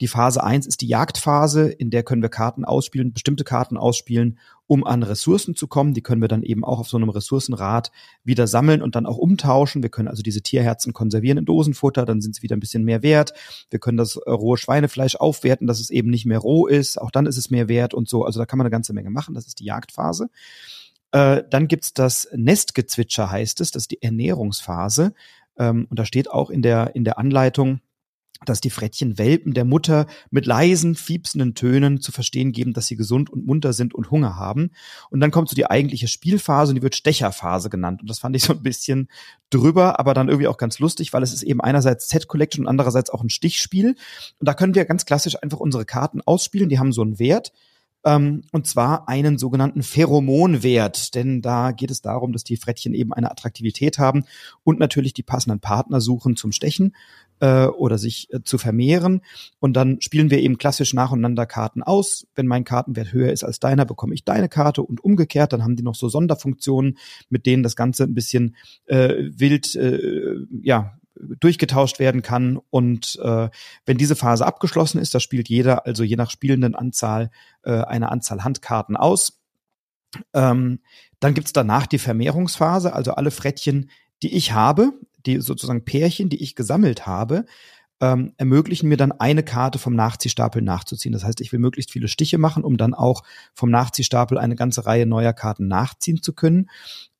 Die Phase eins ist die Jagdphase, in der können wir Karten ausspielen, bestimmte Karten ausspielen, um an Ressourcen zu kommen. Die können wir dann eben auch auf so einem Ressourcenrad wieder sammeln und dann auch umtauschen. Wir können also diese Tierherzen konservieren in Dosenfutter, dann sind sie wieder ein bisschen mehr wert. Wir können das äh, rohe Schweinefleisch aufwerten, dass es eben nicht mehr roh ist. Auch dann ist es mehr wert und so. Also da kann man eine ganze Menge machen. Das ist die Jagdphase. Äh, dann gibt's das Nestgezwitscher, heißt es. Das ist die Ernährungsphase. Ähm, und da steht auch in der, in der Anleitung, dass die Frettchen Welpen der Mutter mit leisen, fiepsenden Tönen zu verstehen geben, dass sie gesund und munter sind und Hunger haben. Und dann kommt so die eigentliche Spielphase und die wird Stecherphase genannt. Und das fand ich so ein bisschen drüber, aber dann irgendwie auch ganz lustig, weil es ist eben einerseits Set Collection und andererseits auch ein Stichspiel. Und da können wir ganz klassisch einfach unsere Karten ausspielen. Die haben so einen Wert. Ähm, und zwar einen sogenannten Pheromonwert, denn da geht es darum, dass die Frettchen eben eine Attraktivität haben und natürlich die passenden Partner suchen zum Stechen äh, oder sich äh, zu vermehren. Und dann spielen wir eben klassisch nacheinander Karten aus. Wenn mein Kartenwert höher ist als deiner, bekomme ich deine Karte und umgekehrt. Dann haben die noch so Sonderfunktionen, mit denen das Ganze ein bisschen äh, wild äh, ja, durchgetauscht werden kann. Und äh, wenn diese Phase abgeschlossen ist, da spielt jeder, also je nach spielenden Anzahl, äh, eine Anzahl Handkarten aus. Ähm, dann gibt's danach die Vermehrungsphase, also alle Frettchen, die ich habe, die sozusagen Pärchen, die ich gesammelt habe, ähm, ermöglichen mir dann eine Karte vom Nachziehstapel nachzuziehen. Das heißt, ich will möglichst viele Stiche machen, um dann auch vom Nachziehstapel eine ganze Reihe neuer Karten nachziehen zu können.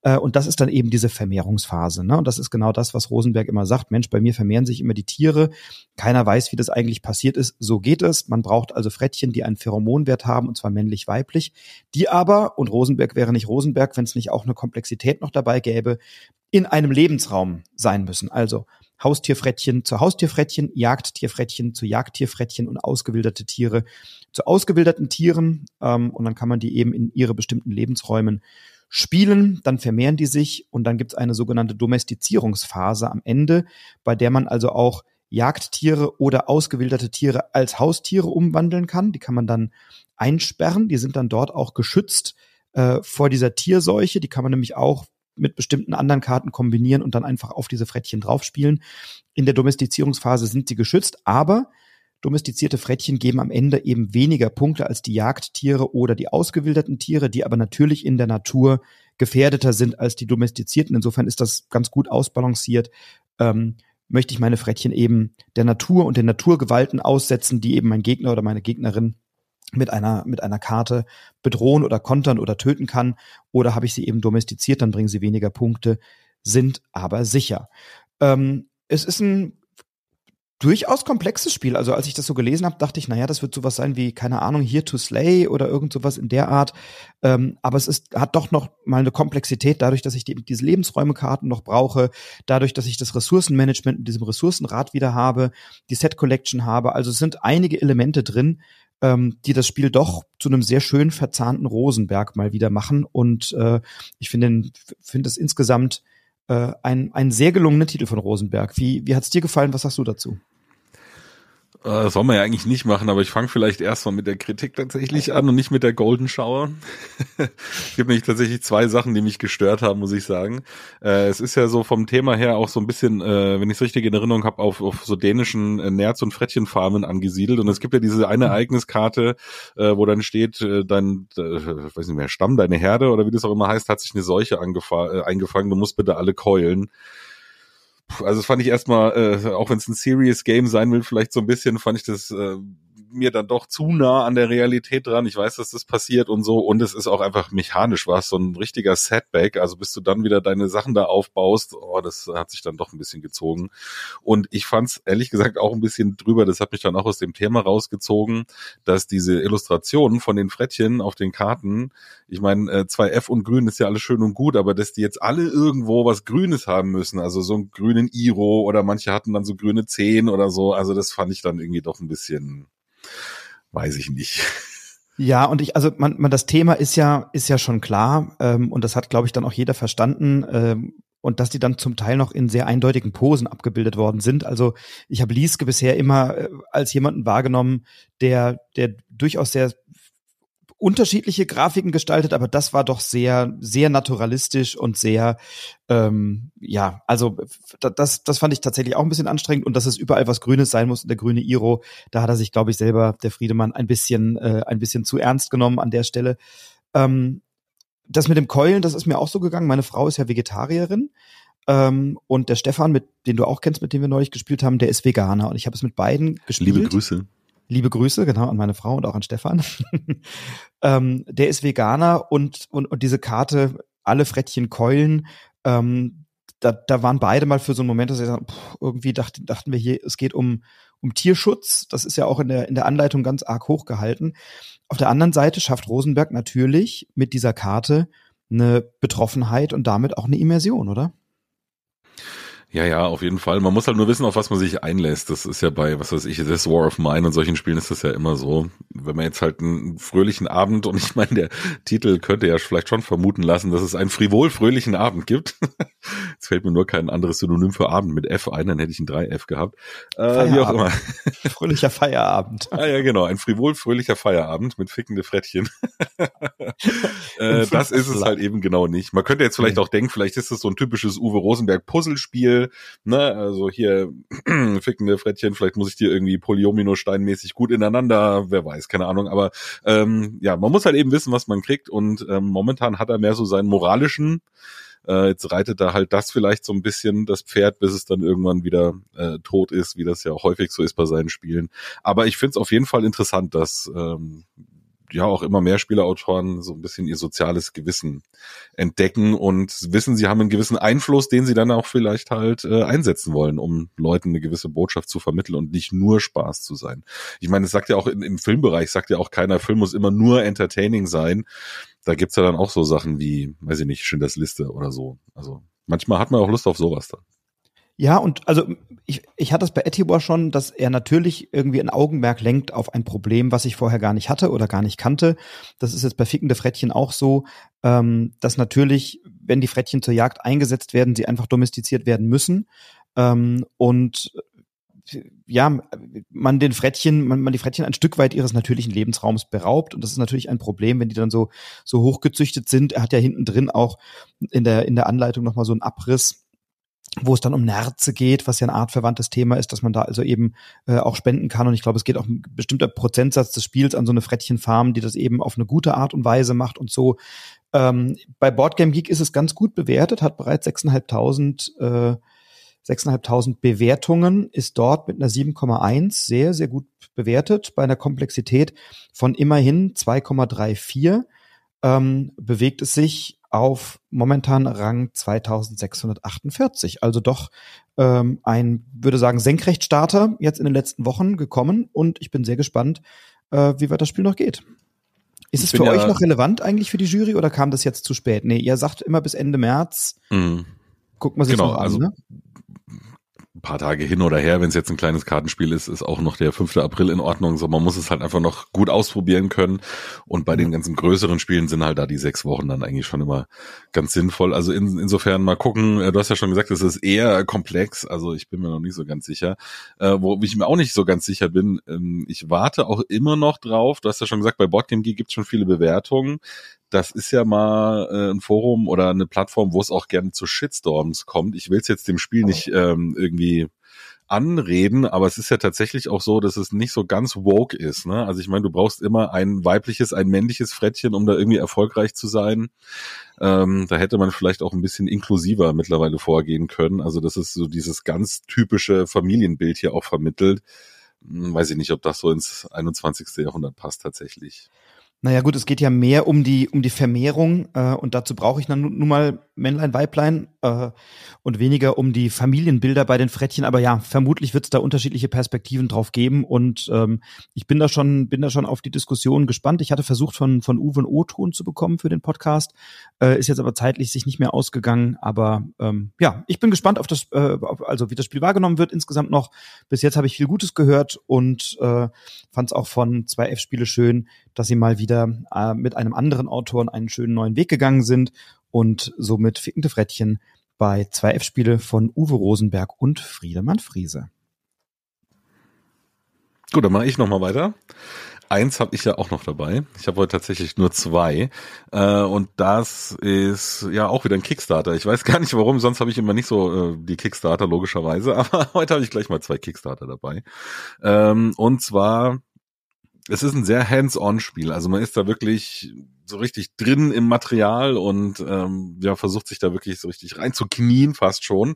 Äh, und das ist dann eben diese Vermehrungsphase. Ne? Und das ist genau das, was Rosenberg immer sagt. Mensch, bei mir vermehren sich immer die Tiere. Keiner weiß, wie das eigentlich passiert ist. So geht es. Man braucht also Frettchen, die einen Pheromonwert haben, und zwar männlich-weiblich. Die aber, und Rosenberg wäre nicht Rosenberg, wenn es nicht auch eine Komplexität noch dabei gäbe, in einem Lebensraum sein müssen. Also Haustierfrettchen zu Haustierfrettchen, Jagdtierfrettchen zu Jagdtierfrettchen und ausgewilderte Tiere zu ausgewilderten Tieren. Ähm, und dann kann man die eben in ihre bestimmten Lebensräumen spielen, dann vermehren die sich und dann gibt es eine sogenannte Domestizierungsphase am Ende, bei der man also auch Jagdtiere oder ausgewilderte Tiere als Haustiere umwandeln kann. Die kann man dann einsperren, die sind dann dort auch geschützt äh, vor dieser Tierseuche. Die kann man nämlich auch mit bestimmten anderen Karten kombinieren und dann einfach auf diese Frettchen draufspielen. In der Domestizierungsphase sind sie geschützt, aber domestizierte Frettchen geben am Ende eben weniger Punkte als die Jagdtiere oder die ausgewilderten Tiere, die aber natürlich in der Natur gefährdeter sind als die domestizierten. Insofern ist das ganz gut ausbalanciert. Ähm, möchte ich meine Frettchen eben der Natur und den Naturgewalten aussetzen, die eben mein Gegner oder meine Gegnerin mit einer, mit einer Karte bedrohen oder kontern oder töten kann. Oder habe ich sie eben domestiziert, dann bringen sie weniger Punkte, sind aber sicher. Ähm, es ist ein durchaus komplexes Spiel. Also als ich das so gelesen habe, dachte ich, naja, das wird sowas sein wie, keine Ahnung, Here to Slay oder irgend sowas in der Art. Ähm, aber es ist, hat doch noch mal eine Komplexität, dadurch, dass ich die, diese Lebensräumekarten noch brauche, dadurch, dass ich das Ressourcenmanagement mit diesem Ressourcenrad wieder habe, die Set Collection habe. Also es sind einige Elemente drin, ähm, die das Spiel doch zu einem sehr schön verzahnten Rosenberg mal wieder machen. Und äh, ich finde finde es insgesamt äh, ein, ein sehr gelungener Titel von Rosenberg. Wie, wie hat es dir gefallen? Was sagst du dazu? Äh, das soll man ja eigentlich nicht machen, aber ich fange vielleicht erstmal mit der Kritik tatsächlich an und nicht mit der Golden Shower. es gibt nämlich tatsächlich zwei Sachen, die mich gestört haben, muss ich sagen. Äh, es ist ja so vom Thema her auch so ein bisschen, äh, wenn ich es richtig in Erinnerung habe, auf, auf so dänischen äh, Nerz- und Frettchenfarmen angesiedelt. Und es gibt ja diese eine mhm. Ereigniskarte, äh, wo dann steht, äh, dein, äh, weiß nicht mehr, Stamm, deine Herde oder wie das auch immer heißt, hat sich eine Seuche äh, eingefangen, du musst bitte alle keulen also das fand ich erstmal, äh, auch wenn es ein Serious Game sein will, vielleicht so ein bisschen, fand ich das äh, mir dann doch zu nah an der Realität dran. Ich weiß, dass das passiert und so. Und es ist auch einfach mechanisch was, so ein richtiger Setback. Also bis du dann wieder deine Sachen da aufbaust, oh, das hat sich dann doch ein bisschen gezogen. Und ich fand es ehrlich gesagt auch ein bisschen drüber. Das hat mich dann auch aus dem Thema rausgezogen, dass diese Illustrationen von den Frettchen auf den Karten, ich meine, äh, 2F und Grün ist ja alles schön und gut, aber dass die jetzt alle irgendwo was Grünes haben müssen, also so einen grünen Iro oder manche hatten dann so grüne Zehen oder so. Also das fand ich dann irgendwie doch ein bisschen weiß ich nicht. Ja, und ich, also man, man das Thema ist ja, ist ja schon klar, ähm, und das hat, glaube ich, dann auch jeder verstanden. Ähm, und dass die dann zum Teil noch in sehr eindeutigen Posen abgebildet worden sind. Also ich habe Lieske bisher immer äh, als jemanden wahrgenommen, der, der durchaus sehr unterschiedliche Grafiken gestaltet, aber das war doch sehr, sehr naturalistisch und sehr, ähm, ja, also das, das fand ich tatsächlich auch ein bisschen anstrengend und dass es überall was Grünes sein muss und der grüne Iro, da hat er sich, glaube ich, selber, der Friedemann, ein bisschen, äh, ein bisschen zu ernst genommen an der Stelle. Ähm, das mit dem Keulen, das ist mir auch so gegangen. Meine Frau ist ja Vegetarierin. Ähm, und der Stefan, mit den du auch kennst, mit dem wir neulich gespielt haben, der ist Veganer. Und ich habe es mit beiden gespielt. Liebe Grüße. Liebe Grüße, genau, an meine Frau und auch an Stefan. ähm, der ist Veganer und, und, und diese Karte, alle Frettchen keulen, ähm, da, da waren beide mal für so einen Moment, dass sie sagen, irgendwie dachten, dachten wir hier, es geht um, um Tierschutz. Das ist ja auch in der, in der Anleitung ganz arg hochgehalten. Auf der anderen Seite schafft Rosenberg natürlich mit dieser Karte eine Betroffenheit und damit auch eine Immersion, oder? Ja, ja, auf jeden Fall. Man muss halt nur wissen, auf was man sich einlässt. Das ist ja bei, was weiß ich, This War of Mine und solchen Spielen ist das ja immer so. Wenn man jetzt halt einen fröhlichen Abend, und ich meine, der Titel könnte ja vielleicht schon vermuten lassen, dass es einen frivol fröhlichen Abend gibt. Jetzt fällt mir nur kein anderes Synonym für Abend mit F ein, dann hätte ich ein 3F gehabt. Äh, wie auch immer. Fröhlicher Feierabend. ah ja, genau. Ein frivol fröhlicher Feierabend mit fickende Frettchen. äh, das ist es halt eben genau nicht. Man könnte jetzt vielleicht auch denken, vielleicht ist es so ein typisches Uwe Rosenberg Puzzlespiel ne, also hier fickende Frettchen, vielleicht muss ich die irgendwie Polyomino-steinmäßig gut ineinander, wer weiß, keine Ahnung, aber ähm, ja, man muss halt eben wissen, was man kriegt. Und ähm, momentan hat er mehr so seinen moralischen, äh, jetzt reitet da halt das vielleicht so ein bisschen das Pferd, bis es dann irgendwann wieder äh, tot ist, wie das ja auch häufig so ist bei seinen Spielen. Aber ich finde es auf jeden Fall interessant, dass ähm, ja auch immer mehr Spielerautoren so ein bisschen ihr soziales Gewissen entdecken und wissen, sie haben einen gewissen Einfluss, den sie dann auch vielleicht halt äh, einsetzen wollen, um Leuten eine gewisse Botschaft zu vermitteln und nicht nur Spaß zu sein. Ich meine, es sagt ja auch in, im Filmbereich, sagt ja auch keiner, Film muss immer nur entertaining sein. Da gibt's ja dann auch so Sachen wie, weiß ich nicht, Schindlers Liste oder so. Also manchmal hat man auch Lust auf sowas dann. Ja, und also ich, ich hatte es bei Etibor schon, dass er natürlich irgendwie ein Augenmerk lenkt auf ein Problem, was ich vorher gar nicht hatte oder gar nicht kannte. Das ist jetzt bei fickende Frettchen auch so, ähm, dass natürlich, wenn die Frettchen zur Jagd eingesetzt werden, sie einfach domestiziert werden müssen. Ähm, und ja, man den Frettchen, man, man die Frettchen ein Stück weit ihres natürlichen Lebensraums beraubt. Und das ist natürlich ein Problem, wenn die dann so, so hochgezüchtet sind. Er hat ja hinten drin auch in der, in der Anleitung nochmal so einen Abriss, wo es dann um Nerze geht, was ja ein artverwandtes Thema ist, dass man da also eben äh, auch spenden kann. Und ich glaube, es geht auch ein bestimmter Prozentsatz des Spiels an so eine Frettchenfarm, die das eben auf eine gute Art und Weise macht und so. Ähm, bei Boardgame Geek ist es ganz gut bewertet, hat bereits 6.500 äh, 6.500 Bewertungen, ist dort mit einer 7,1 sehr, sehr gut bewertet. Bei einer Komplexität von immerhin 2,34 ähm, bewegt es sich auf momentan Rang 2648. Also doch ähm, ein, würde sagen, Senkrechtstarter jetzt in den letzten Wochen gekommen und ich bin sehr gespannt, äh, wie weit das Spiel noch geht. Ist es für ja euch noch relevant eigentlich für die Jury oder kam das jetzt zu spät? Nee, ihr sagt immer bis Ende März. Mhm. Guckt man sich genau, noch an, also ne? Ein paar Tage hin oder her, wenn es jetzt ein kleines Kartenspiel ist, ist auch noch der 5. April in Ordnung. So, man muss es halt einfach noch gut ausprobieren können. Und bei den ganzen größeren Spielen sind halt da die sechs Wochen dann eigentlich schon immer ganz sinnvoll. Also in, insofern mal gucken, äh, du hast ja schon gesagt, es ist eher komplex. Also ich bin mir noch nicht so ganz sicher. Äh, wo ich mir auch nicht so ganz sicher bin, ähm, ich warte auch immer noch drauf. Du hast ja schon gesagt, bei Boardgame Geek gibt es schon viele Bewertungen das ist ja mal äh, ein Forum oder eine Plattform, wo es auch gerne zu Shitstorms kommt. Ich will es jetzt dem Spiel nicht ähm, irgendwie anreden, aber es ist ja tatsächlich auch so, dass es nicht so ganz woke ist. Ne? Also ich meine, du brauchst immer ein weibliches, ein männliches Frettchen, um da irgendwie erfolgreich zu sein. Ähm, da hätte man vielleicht auch ein bisschen inklusiver mittlerweile vorgehen können. Also das ist so dieses ganz typische Familienbild hier auch vermittelt. Hm, weiß ich nicht, ob das so ins 21. Jahrhundert passt tatsächlich. Naja gut, es geht ja mehr um die, um die Vermehrung äh, und dazu brauche ich dann nun mal Männlein, Weiblein äh, und weniger um die Familienbilder bei den Frettchen. Aber ja, vermutlich wird es da unterschiedliche Perspektiven drauf geben und ähm, ich bin da schon, bin da schon auf die Diskussion gespannt. Ich hatte versucht von, von Uwe einen O-Ton zu bekommen für den Podcast, äh, ist jetzt aber zeitlich sich nicht mehr ausgegangen. Aber ähm, ja, ich bin gespannt auf das, äh, also wie das Spiel wahrgenommen wird insgesamt noch. Bis jetzt habe ich viel Gutes gehört und äh, fand es auch von zwei F-Spiele schön, dass sie mal wieder äh, mit einem anderen Autor einen schönen neuen Weg gegangen sind und somit fickende Frettchen bei 2F-Spiele von Uwe Rosenberg und Friedemann Friese. Gut, dann mache ich nochmal weiter. Eins habe ich ja auch noch dabei. Ich habe heute tatsächlich nur zwei. Äh, und das ist ja auch wieder ein Kickstarter. Ich weiß gar nicht warum, sonst habe ich immer nicht so äh, die Kickstarter, logischerweise. Aber heute habe ich gleich mal zwei Kickstarter dabei. Ähm, und zwar es ist ein sehr hands-on-Spiel. Also man ist da wirklich so richtig drin im Material und ähm, ja, versucht sich da wirklich so richtig reinzuknien, fast schon.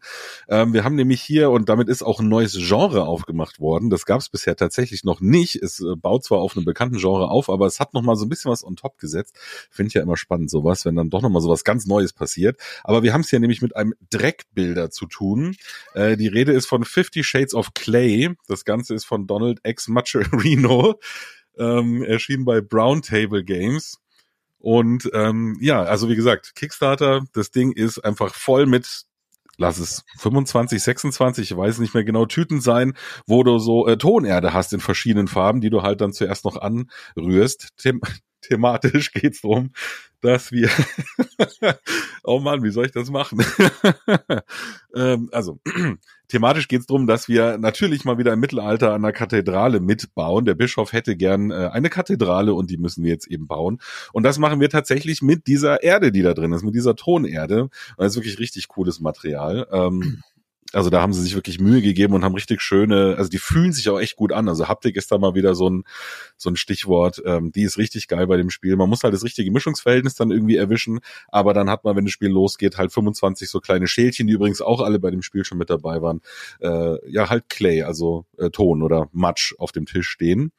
Ähm, wir haben nämlich hier, und damit ist auch ein neues Genre aufgemacht worden. Das gab es bisher tatsächlich noch nicht. Es äh, baut zwar auf einem bekannten Genre auf, aber es hat noch mal so ein bisschen was on top gesetzt. Finde ich ja immer spannend, sowas, wenn dann doch noch mal sowas ganz Neues passiert. Aber wir haben es hier nämlich mit einem Dreckbilder zu tun. Äh, die Rede ist von Fifty Shades of Clay. Das Ganze ist von Donald X. Macherino. Ähm, erschienen bei Brown Table Games. Und ähm, ja, also wie gesagt, Kickstarter, das Ding ist einfach voll mit lass es 25, 26, ich weiß nicht mehr genau, Tüten sein, wo du so äh, Tonerde hast in verschiedenen Farben, die du halt dann zuerst noch anrührst. Them thematisch geht's drum, dass wir, oh Mann, wie soll ich das machen? ähm, also, thematisch geht es darum, dass wir natürlich mal wieder im Mittelalter an der Kathedrale mitbauen. Der Bischof hätte gern äh, eine Kathedrale und die müssen wir jetzt eben bauen. Und das machen wir tatsächlich mit dieser Erde, die da drin ist, mit dieser Tonerde. Das ist wirklich richtig cooles Material. Ähm, also da haben sie sich wirklich Mühe gegeben und haben richtig schöne, also die fühlen sich auch echt gut an. Also Haptik ist da mal wieder so ein, so ein Stichwort. Ähm, die ist richtig geil bei dem Spiel. Man muss halt das richtige Mischungsverhältnis dann irgendwie erwischen, aber dann hat man, wenn das Spiel losgeht, halt 25 so kleine Schälchen, die übrigens auch alle bei dem Spiel schon mit dabei waren. Äh, ja, halt Clay, also äh, Ton oder Matsch auf dem Tisch stehen.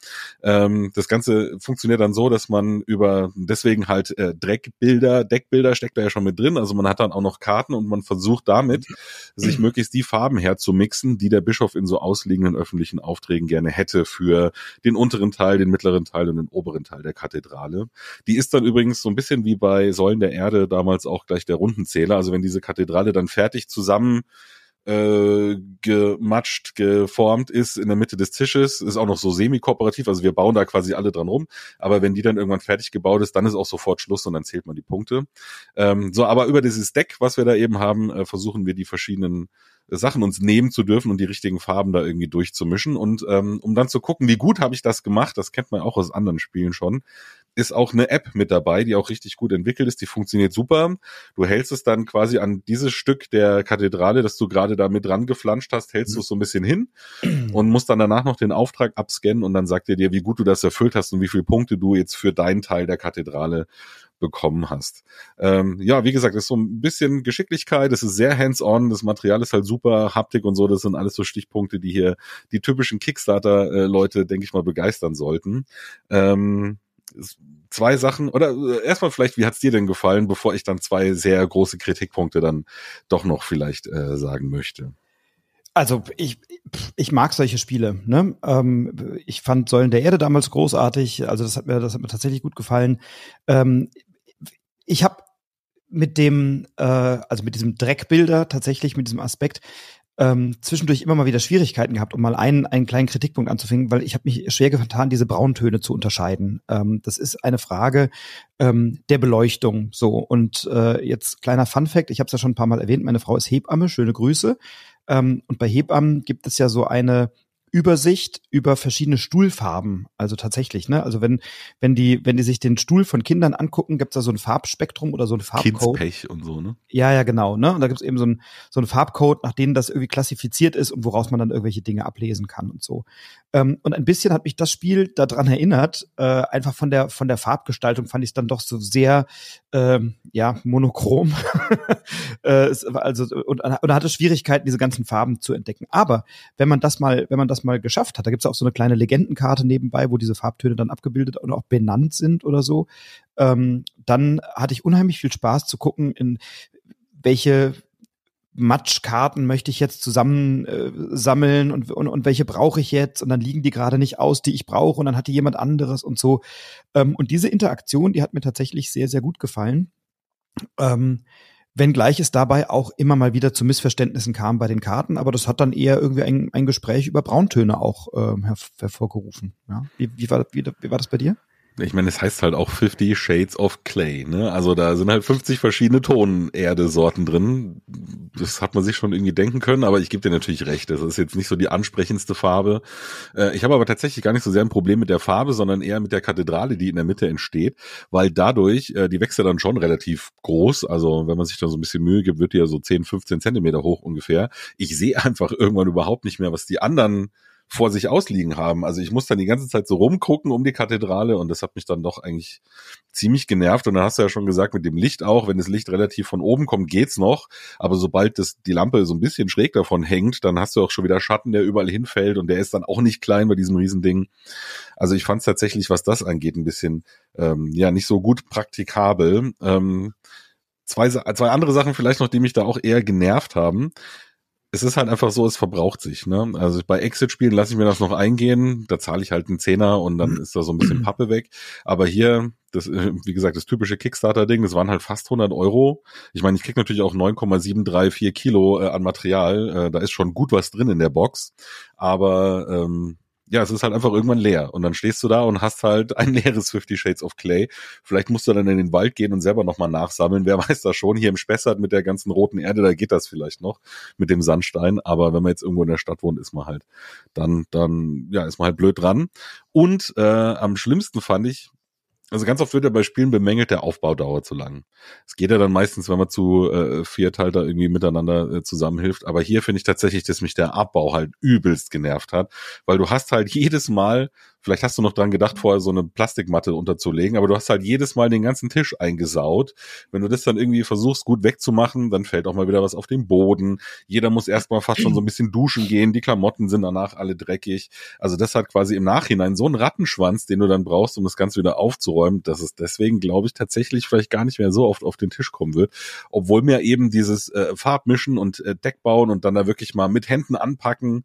Ähm, das Ganze funktioniert dann so, dass man über deswegen halt äh, Dreckbilder, Deckbilder steckt da ja schon mit drin. Also man hat dann auch noch Karten und man versucht damit, sich möglichst die Farben herzumixen, die der Bischof in so ausliegenden öffentlichen Aufträgen gerne hätte für den unteren Teil, den mittleren Teil und den oberen Teil der Kathedrale. Die ist dann übrigens so ein bisschen wie bei Säulen der Erde damals auch gleich der Rundenzähler. Also wenn diese Kathedrale dann fertig zusammen äh, gematscht, geformt ist in der Mitte des Tisches, ist auch noch so semi-kooperativ, also wir bauen da quasi alle dran rum, aber wenn die dann irgendwann fertig gebaut ist, dann ist auch sofort Schluss und dann zählt man die Punkte. Ähm, so, aber über dieses Deck, was wir da eben haben, äh, versuchen wir die verschiedenen Sachen uns nehmen zu dürfen und die richtigen Farben da irgendwie durchzumischen. Und ähm, um dann zu gucken, wie gut habe ich das gemacht, das kennt man auch aus anderen Spielen schon, ist auch eine App mit dabei, die auch richtig gut entwickelt ist, die funktioniert super. Du hältst es dann quasi an dieses Stück der Kathedrale, das du gerade da mit dran geflanscht hast, hältst mhm. du es so ein bisschen hin und musst dann danach noch den Auftrag abscannen und dann sagt er dir, wie gut du das erfüllt hast und wie viele Punkte du jetzt für deinen Teil der Kathedrale bekommen hast. Ähm, ja, wie gesagt, ist so ein bisschen Geschicklichkeit, es ist sehr hands-on, das Material ist halt super, Haptik und so, das sind alles so Stichpunkte, die hier die typischen Kickstarter-Leute, denke ich mal, begeistern sollten. Ähm, zwei Sachen, oder äh, erstmal vielleicht, wie hat's dir denn gefallen, bevor ich dann zwei sehr große Kritikpunkte dann doch noch vielleicht äh, sagen möchte? Also ich, ich mag solche Spiele. Ne? Ähm, ich fand Säulen der Erde damals großartig. Also das hat mir, das hat mir tatsächlich gut gefallen. Ähm, ich habe mit dem, äh, also mit diesem Dreckbilder tatsächlich mit diesem Aspekt ähm, zwischendurch immer mal wieder Schwierigkeiten gehabt, um mal einen, einen kleinen Kritikpunkt anzufangen, weil ich habe mich schwer getan, diese Brauntöne zu unterscheiden. Ähm, das ist eine Frage ähm, der Beleuchtung. So und äh, jetzt kleiner Fun Fact: Ich habe es ja schon ein paar Mal erwähnt. Meine Frau ist Hebamme. Schöne Grüße. Ähm, und bei Hebammen gibt es ja so eine Übersicht über verschiedene Stuhlfarben. Also tatsächlich, ne? Also wenn, wenn die, wenn die sich den Stuhl von Kindern angucken, gibt's da so ein Farbspektrum oder so ein Farbcode. Kindspech und so, ne? Ja, ja, genau, ne? Und da gibt's eben so ein, so ein Farbcode, nach denen das irgendwie klassifiziert ist und woraus man dann irgendwelche Dinge ablesen kann und so. Ähm, und ein bisschen hat mich das Spiel daran erinnert, äh, einfach von der, von der Farbgestaltung fand ich es dann doch so sehr, ähm, ja, monochrom. äh, also, und, und hatte Schwierigkeiten, diese ganzen Farben zu entdecken. Aber wenn man das mal, wenn man das mal geschafft hat. Da gibt es auch so eine kleine Legendenkarte nebenbei, wo diese Farbtöne dann abgebildet und auch benannt sind oder so. Ähm, dann hatte ich unheimlich viel Spaß zu gucken, in welche Matschkarten möchte ich jetzt zusammen äh, sammeln und, und, und welche brauche ich jetzt und dann liegen die gerade nicht aus, die ich brauche und dann hat die jemand anderes und so. Ähm, und diese Interaktion, die hat mir tatsächlich sehr, sehr gut gefallen. Ähm, Wenngleich es dabei auch immer mal wieder zu Missverständnissen kam bei den Karten, aber das hat dann eher irgendwie ein, ein Gespräch über Brauntöne auch ähm, hervorgerufen. Ja? Wie, wie, war, wie, wie war das bei dir? Ich meine, es heißt halt auch 50 Shades of Clay, ne? Also da sind halt 50 verschiedene Tonerde-Sorten drin. Das hat man sich schon irgendwie denken können, aber ich gebe dir natürlich recht. Das ist jetzt nicht so die ansprechendste Farbe. Äh, ich habe aber tatsächlich gar nicht so sehr ein Problem mit der Farbe, sondern eher mit der Kathedrale, die in der Mitte entsteht, weil dadurch, äh, die wächst ja dann schon relativ groß. Also wenn man sich da so ein bisschen Mühe gibt, wird die ja so 10, 15 Zentimeter hoch ungefähr. Ich sehe einfach irgendwann überhaupt nicht mehr, was die anderen vor sich ausliegen haben. Also ich muss dann die ganze Zeit so rumgucken um die Kathedrale und das hat mich dann doch eigentlich ziemlich genervt. Und dann hast du ja schon gesagt, mit dem Licht auch, wenn das Licht relativ von oben kommt, geht's noch. Aber sobald das, die Lampe so ein bisschen schräg davon hängt, dann hast du auch schon wieder Schatten, der überall hinfällt und der ist dann auch nicht klein bei diesem Riesending. Also ich fand es tatsächlich, was das angeht, ein bisschen ähm, ja nicht so gut praktikabel. Ähm, zwei, zwei andere Sachen vielleicht noch, die mich da auch eher genervt haben es ist halt einfach so, es verbraucht sich. Ne? Also bei Exit-Spielen lasse ich mir das noch eingehen, da zahle ich halt einen Zehner und dann ist da so ein bisschen Pappe weg. Aber hier, das, wie gesagt, das typische Kickstarter-Ding, das waren halt fast 100 Euro. Ich meine, ich krieg natürlich auch 9,734 Kilo äh, an Material. Äh, da ist schon gut was drin in der Box. Aber ähm, ja, es ist halt einfach irgendwann leer. Und dann stehst du da und hast halt ein leeres Fifty Shades of Clay. Vielleicht musst du dann in den Wald gehen und selber nochmal nachsammeln. Wer weiß das schon. Hier im Spessart mit der ganzen roten Erde, da geht das vielleicht noch mit dem Sandstein. Aber wenn man jetzt irgendwo in der Stadt wohnt, ist man halt dann, dann, ja, ist man halt blöd dran. Und äh, am schlimmsten fand ich, also ganz oft wird ja bei Spielen bemängelt, der Aufbaudauer zu lang. Es geht ja dann meistens, wenn man zu äh, viert halt da irgendwie miteinander äh, zusammenhilft. Aber hier finde ich tatsächlich, dass mich der Abbau halt übelst genervt hat, weil du hast halt jedes Mal Vielleicht hast du noch dran gedacht, vorher so eine Plastikmatte unterzulegen, aber du hast halt jedes Mal den ganzen Tisch eingesaut. Wenn du das dann irgendwie versuchst, gut wegzumachen, dann fällt auch mal wieder was auf den Boden. Jeder muss erstmal fast schon so ein bisschen duschen gehen. Die Klamotten sind danach alle dreckig. Also das hat quasi im Nachhinein so einen Rattenschwanz, den du dann brauchst, um das Ganze wieder aufzuräumen, dass es deswegen, glaube ich, tatsächlich vielleicht gar nicht mehr so oft auf den Tisch kommen wird. Obwohl mir eben dieses äh, Farbmischen und äh, Deck bauen und dann da wirklich mal mit Händen anpacken,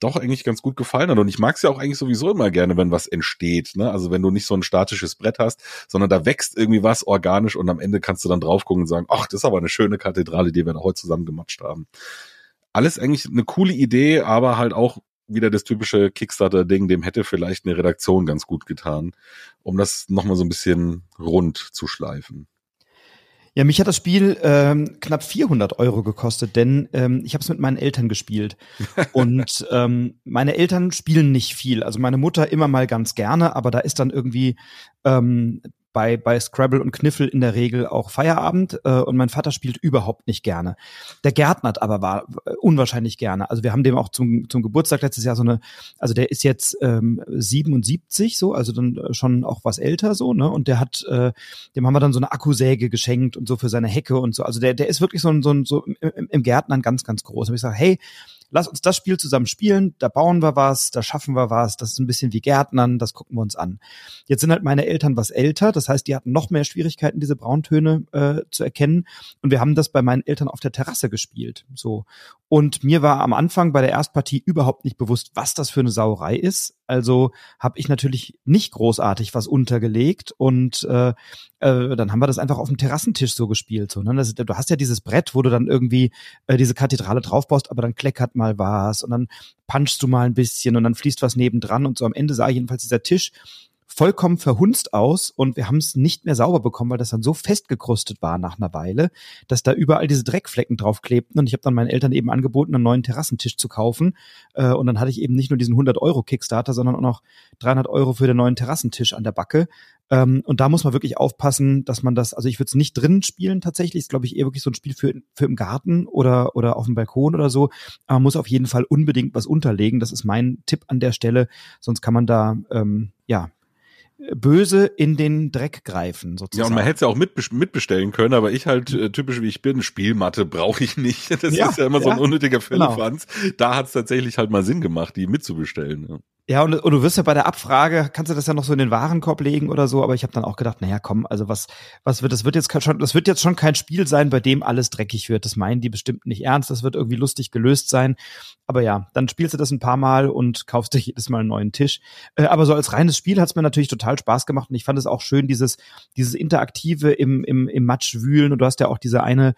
doch eigentlich ganz gut gefallen hat. Und ich mag es ja auch eigentlich sowieso immer gerne, wenn was entsteht. Ne? Also wenn du nicht so ein statisches Brett hast, sondern da wächst irgendwie was organisch und am Ende kannst du dann drauf gucken und sagen, ach, das ist aber eine schöne Kathedrale, die wir da heute zusammen gematscht haben. Alles eigentlich eine coole Idee, aber halt auch wieder das typische Kickstarter-Ding, dem hätte vielleicht eine Redaktion ganz gut getan, um das nochmal so ein bisschen rund zu schleifen. Ja, mich hat das Spiel ähm, knapp 400 Euro gekostet, denn ähm, ich habe es mit meinen Eltern gespielt. Und ähm, meine Eltern spielen nicht viel. Also meine Mutter immer mal ganz gerne, aber da ist dann irgendwie ähm, bei, bei Scrabble und Kniffel in der Regel auch Feierabend äh, und mein Vater spielt überhaupt nicht gerne. Der gärtnert aber war unwahrscheinlich gerne. Also wir haben dem auch zum, zum Geburtstag letztes Jahr so eine, also der ist jetzt ähm, 77 so, also dann äh, schon auch was älter so, ne? Und der hat, äh, dem haben wir dann so eine Akkusäge geschenkt und so für seine Hecke und so. Also der, der ist wirklich so, ein so, ein so im, im Gärtnern ganz, ganz groß. Und ich sage, hey, lass uns das Spiel zusammen spielen, da bauen wir was, da schaffen wir was, das ist ein bisschen wie Gärtnern, das gucken wir uns an. Jetzt sind halt meine Eltern was älter, das heißt, die hatten noch mehr Schwierigkeiten, diese Brauntöne äh, zu erkennen. Und wir haben das bei meinen Eltern auf der Terrasse gespielt. So. Und mir war am Anfang bei der Erstpartie überhaupt nicht bewusst, was das für eine Sauerei ist. Also habe ich natürlich nicht großartig was untergelegt und äh, äh, dann haben wir das einfach auf dem Terrassentisch so gespielt. So, ne? das, du hast ja dieses Brett, wo du dann irgendwie äh, diese Kathedrale draufbaust, aber dann kleckert mal was und dann punchst du mal ein bisschen und dann fließt was nebendran und so am Ende sah jedenfalls dieser Tisch vollkommen verhunzt aus und wir haben es nicht mehr sauber bekommen, weil das dann so festgekrustet war nach einer Weile, dass da überall diese Dreckflecken drauf klebten und ich habe dann meinen Eltern eben angeboten, einen neuen Terrassentisch zu kaufen. Äh, und dann hatte ich eben nicht nur diesen 100 Euro Kickstarter, sondern auch noch 300 Euro für den neuen Terrassentisch an der Backe. Ähm, und da muss man wirklich aufpassen, dass man das, also ich würde es nicht drinnen spielen tatsächlich, ist glaube ich eher wirklich so ein Spiel für, für im Garten oder, oder auf dem Balkon oder so, aber man muss auf jeden Fall unbedingt was unterlegen, das ist mein Tipp an der Stelle, sonst kann man da, ähm, ja, böse in den Dreck greifen, sozusagen. Ja, und man hätte es ja auch mitbestellen können, aber ich halt, äh, typisch wie ich bin, Spielmatte brauche ich nicht. Das ja, ist ja immer ja, so ein unnötiger Fällefanz. Genau. Da hat es tatsächlich halt mal Sinn gemacht, die mitzubestellen. Ja. Und, und du wirst ja bei der Abfrage, kannst du das ja noch so in den Warenkorb legen oder so, aber ich habe dann auch gedacht, naja, komm, also was, was wird, das wird jetzt schon, das wird jetzt schon kein Spiel sein, bei dem alles dreckig wird. Das meinen die bestimmt nicht ernst, das wird irgendwie lustig gelöst sein. Aber ja, dann spielst du das ein paar Mal und kaufst dir jedes Mal einen neuen Tisch. Äh, aber so als reines Spiel hat's mir natürlich total Spaß gemacht und ich fand es auch schön, dieses, dieses Interaktive im, im, im Matsch wühlen und du hast ja auch diese eine,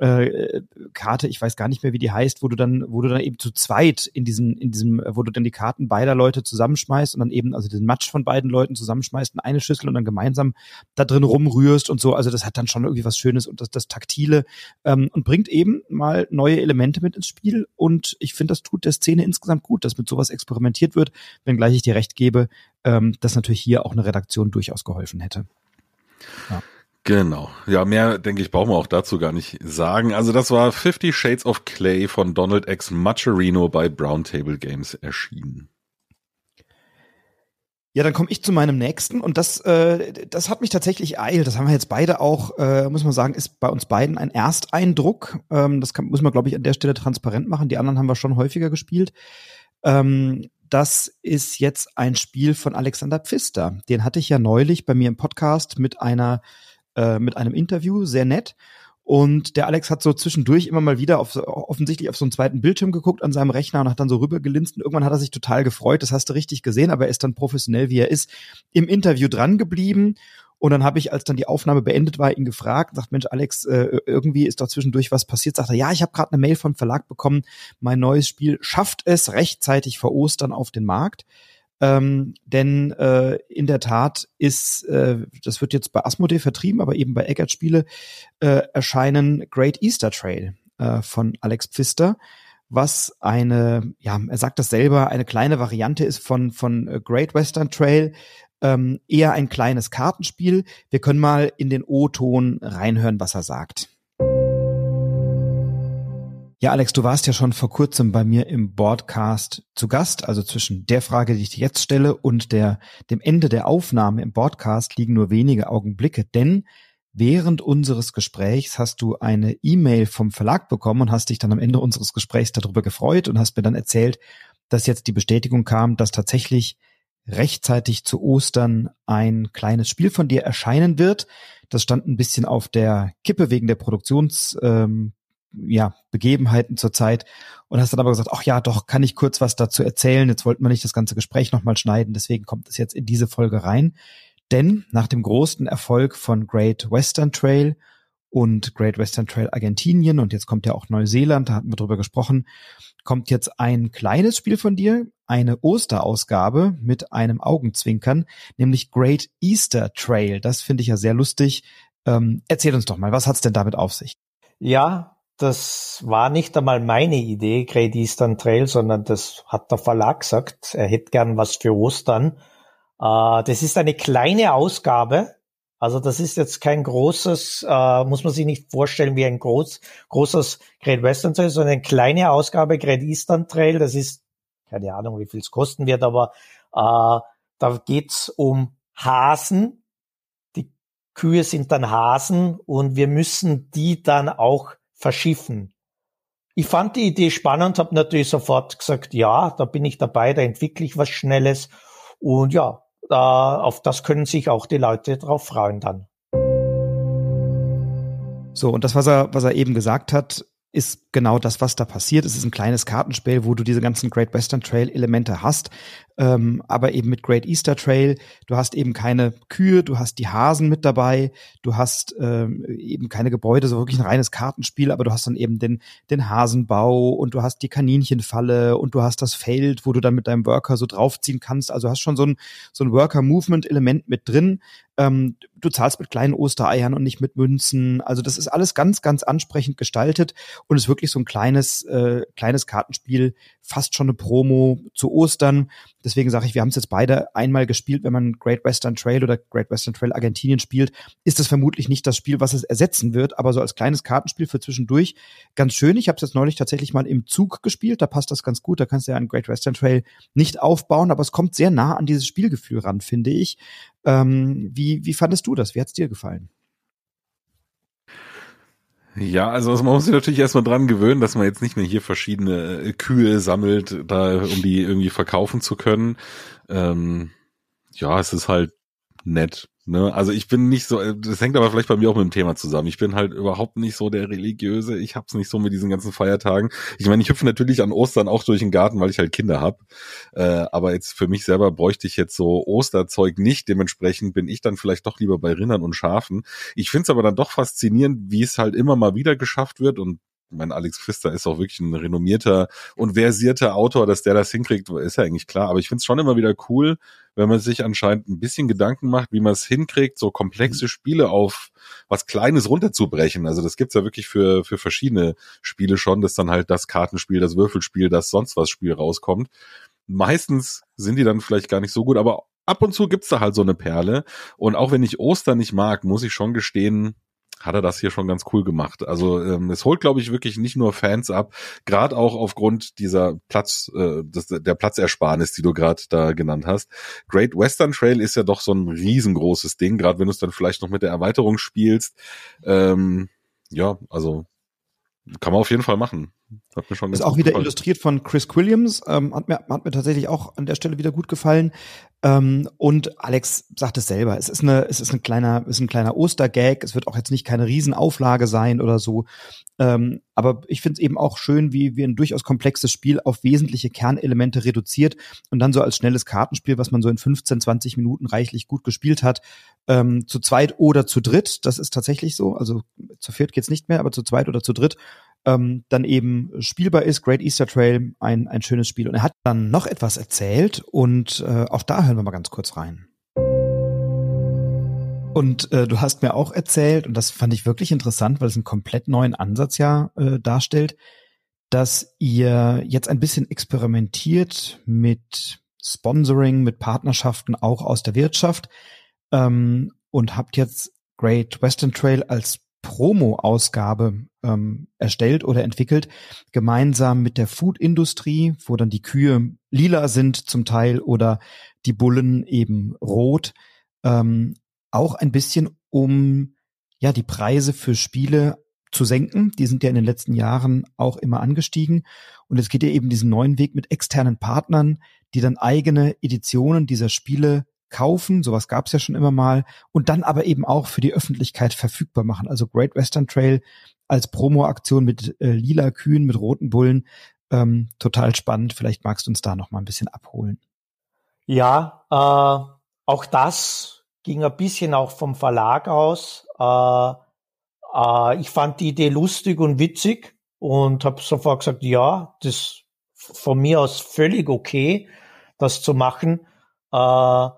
äh, Karte, ich weiß gar nicht mehr, wie die heißt, wo du dann, wo du dann eben zu zweit in diesem, in diesem, wo du dann die Karten beider Leute zusammenschmeißt und dann eben, also den Match von beiden Leuten zusammenschmeißt in eine Schüssel und dann gemeinsam da drin rumrührst und so. Also das hat dann schon irgendwie was Schönes und das, das Taktile ähm, und bringt eben mal neue Elemente mit ins Spiel. Und ich finde, das tut der Szene insgesamt gut, dass mit sowas experimentiert wird, wenngleich ich dir recht gebe, ähm, dass natürlich hier auch eine Redaktion durchaus geholfen hätte. Ja. Genau. Ja, mehr, denke ich, brauchen wir auch dazu gar nicht sagen. Also das war Fifty Shades of Clay von Donald X. Macerino bei Brown Table Games erschienen. Ja, dann komme ich zu meinem nächsten und das, äh, das hat mich tatsächlich eilt. Das haben wir jetzt beide auch, äh, muss man sagen, ist bei uns beiden ein Ersteindruck. Ähm, das kann, muss man, glaube ich, an der Stelle transparent machen. Die anderen haben wir schon häufiger gespielt. Ähm, das ist jetzt ein Spiel von Alexander Pfister. Den hatte ich ja neulich bei mir im Podcast mit einer äh, mit einem Interview, sehr nett. Und der Alex hat so zwischendurch immer mal wieder auf, offensichtlich auf so einen zweiten Bildschirm geguckt an seinem Rechner und hat dann so rübergelinst und irgendwann hat er sich total gefreut, das hast du richtig gesehen, aber er ist dann professionell, wie er ist, im Interview dran geblieben. Und dann habe ich, als dann die Aufnahme beendet war, ihn gefragt, sagt, Mensch, Alex, äh, irgendwie ist doch zwischendurch was passiert. Sagt er, ja, ich habe gerade eine Mail vom Verlag bekommen, mein neues Spiel schafft es rechtzeitig vor Ostern auf den Markt. Ähm, denn äh, in der Tat ist, äh, das wird jetzt bei Asmodee vertrieben, aber eben bei Eggert Spiele äh, erscheinen Great Easter Trail äh, von Alex Pfister, was eine, ja, er sagt das selber, eine kleine Variante ist von, von äh, Great Western Trail, ähm, eher ein kleines Kartenspiel. Wir können mal in den O-Ton reinhören, was er sagt. Ja, Alex, du warst ja schon vor kurzem bei mir im Broadcast zu Gast. Also zwischen der Frage, die ich dir jetzt stelle und der, dem Ende der Aufnahme im Broadcast liegen nur wenige Augenblicke, denn während unseres Gesprächs hast du eine E-Mail vom Verlag bekommen und hast dich dann am Ende unseres Gesprächs darüber gefreut und hast mir dann erzählt, dass jetzt die Bestätigung kam, dass tatsächlich rechtzeitig zu Ostern ein kleines Spiel von dir erscheinen wird. Das stand ein bisschen auf der Kippe wegen der Produktions, ähm, ja, Begebenheiten zur Zeit und hast dann aber gesagt, ach ja, doch, kann ich kurz was dazu erzählen. Jetzt wollten wir nicht das ganze Gespräch nochmal schneiden, deswegen kommt es jetzt in diese Folge rein. Denn nach dem großen Erfolg von Great Western Trail und Great Western Trail Argentinien und jetzt kommt ja auch Neuseeland, da hatten wir drüber gesprochen, kommt jetzt ein kleines Spiel von dir, eine Osterausgabe mit einem Augenzwinkern, nämlich Great Easter Trail. Das finde ich ja sehr lustig. Ähm, erzähl uns doch mal, was hat's denn damit auf sich? Ja, das war nicht einmal meine Idee, Great Eastern Trail, sondern das hat der Verlag gesagt. Er hätte gern was für Ostern. Äh, das ist eine kleine Ausgabe. Also das ist jetzt kein großes, äh, muss man sich nicht vorstellen wie ein groß, großes Great Western Trail, sondern eine kleine Ausgabe Great Eastern Trail. Das ist, keine Ahnung, wie viel es kosten wird, aber äh, da geht's um Hasen. Die Kühe sind dann Hasen und wir müssen die dann auch verschiffen. Ich fand die Idee spannend, habe natürlich sofort gesagt, ja, da bin ich dabei, da entwickle ich was Schnelles. Und ja, da, auf das können sich auch die Leute drauf freuen dann. So, und das, was er, was er eben gesagt hat, ist genau das, was da passiert. Es ist ein kleines Kartenspiel, wo du diese ganzen Great Western Trail Elemente hast, ähm, aber eben mit Great Easter Trail. Du hast eben keine Kühe, du hast die Hasen mit dabei, du hast ähm, eben keine Gebäude, so wirklich ein reines Kartenspiel, aber du hast dann eben den, den Hasenbau und du hast die Kaninchenfalle und du hast das Feld, wo du dann mit deinem Worker so draufziehen kannst. Also hast schon so ein, so ein Worker-Movement-Element mit drin. Ähm, du zahlst mit kleinen Ostereiern und nicht mit Münzen. Also das ist alles ganz, ganz ansprechend gestaltet und ist wirklich so ein kleines, äh, kleines Kartenspiel, fast schon eine Promo zu Ostern. Deswegen sage ich, wir haben es jetzt beide einmal gespielt. Wenn man Great Western Trail oder Great Western Trail Argentinien spielt, ist das vermutlich nicht das Spiel, was es ersetzen wird, aber so als kleines Kartenspiel für zwischendurch ganz schön. Ich habe es jetzt neulich tatsächlich mal im Zug gespielt, da passt das ganz gut. Da kannst du ja an Great Western Trail nicht aufbauen, aber es kommt sehr nah an dieses Spielgefühl ran, finde ich. Ähm, wie, wie fandest du das? Wie hat's dir gefallen? Ja, also man muss sich natürlich erstmal dran gewöhnen, dass man jetzt nicht mehr hier verschiedene äh, Kühe sammelt, da um die irgendwie verkaufen zu können. Ähm, ja, es ist halt nett. Ne? Also ich bin nicht so, das hängt aber vielleicht bei mir auch mit dem Thema zusammen. Ich bin halt überhaupt nicht so der Religiöse. Ich hab's nicht so mit diesen ganzen Feiertagen. Ich meine, ich hüpfe natürlich an Ostern auch durch den Garten, weil ich halt Kinder hab. Äh, aber jetzt für mich selber bräuchte ich jetzt so Osterzeug nicht. Dementsprechend bin ich dann vielleicht doch lieber bei Rindern und Schafen. Ich find's aber dann doch faszinierend, wie es halt immer mal wieder geschafft wird und mein Alex Pfister ist auch wirklich ein renommierter und versierter Autor, dass der das hinkriegt, ist ja eigentlich klar. Aber ich finde es schon immer wieder cool, wenn man sich anscheinend ein bisschen Gedanken macht, wie man es hinkriegt, so komplexe mhm. Spiele auf was Kleines runterzubrechen. Also das gibt's ja wirklich für, für verschiedene Spiele schon, dass dann halt das Kartenspiel, das Würfelspiel, das sonst was Spiel rauskommt. Meistens sind die dann vielleicht gar nicht so gut, aber ab und zu gibt's da halt so eine Perle. Und auch wenn ich Ostern nicht mag, muss ich schon gestehen, hat er das hier schon ganz cool gemacht. Also ähm, es holt, glaube ich, wirklich nicht nur Fans ab, gerade auch aufgrund dieser Platz, äh, des, der Platzersparnis, die du gerade da genannt hast. Great Western Trail ist ja doch so ein riesengroßes Ding, gerade wenn du es dann vielleicht noch mit der Erweiterung spielst. Ähm, ja, also kann man auf jeden Fall machen. Hat mir schon ist auch wieder gefallen. illustriert von Chris Williams. Ähm, hat, mir, hat mir tatsächlich auch an der Stelle wieder gut gefallen. Ähm, und Alex sagt es selber. Es ist eine, es ist ein kleiner, ist ein kleiner Ostergag. Es wird auch jetzt nicht keine Riesenauflage sein oder so. Ähm, aber ich finde es eben auch schön, wie, wie ein durchaus komplexes Spiel auf wesentliche Kernelemente reduziert und dann so als schnelles Kartenspiel, was man so in 15, 20 Minuten reichlich gut gespielt hat, ähm, zu zweit oder zu dritt. Das ist tatsächlich so. Also zu viert geht's nicht mehr, aber zu zweit oder zu dritt ähm, dann eben spielbar ist. Great Easter Trail, ein, ein schönes Spiel. Und er hat dann noch etwas erzählt und äh, auch da hören wir mal ganz kurz rein. Und äh, du hast mir auch erzählt, und das fand ich wirklich interessant, weil es einen komplett neuen Ansatz ja äh, darstellt, dass ihr jetzt ein bisschen experimentiert mit Sponsoring, mit Partnerschaften auch aus der Wirtschaft ähm, und habt jetzt Great Western Trail als Promo-Ausgabe ähm, erstellt oder entwickelt, gemeinsam mit der Food-Industrie, wo dann die Kühe lila sind zum Teil oder die Bullen eben rot, ähm, auch ein bisschen um ja die Preise für Spiele zu senken. Die sind ja in den letzten Jahren auch immer angestiegen. Und es geht ja eben diesen neuen Weg mit externen Partnern, die dann eigene Editionen dieser Spiele kaufen, sowas gab es ja schon immer mal, und dann aber eben auch für die Öffentlichkeit verfügbar machen. Also Great Western Trail als Promo-Aktion mit äh, lila Kühen, mit roten Bullen, ähm, total spannend. Vielleicht magst du uns da noch mal ein bisschen abholen. Ja, äh, auch das ging ein bisschen auch vom Verlag aus. Äh, äh, ich fand die Idee lustig und witzig und habe sofort gesagt, ja, das von mir aus völlig okay, das zu machen. Äh,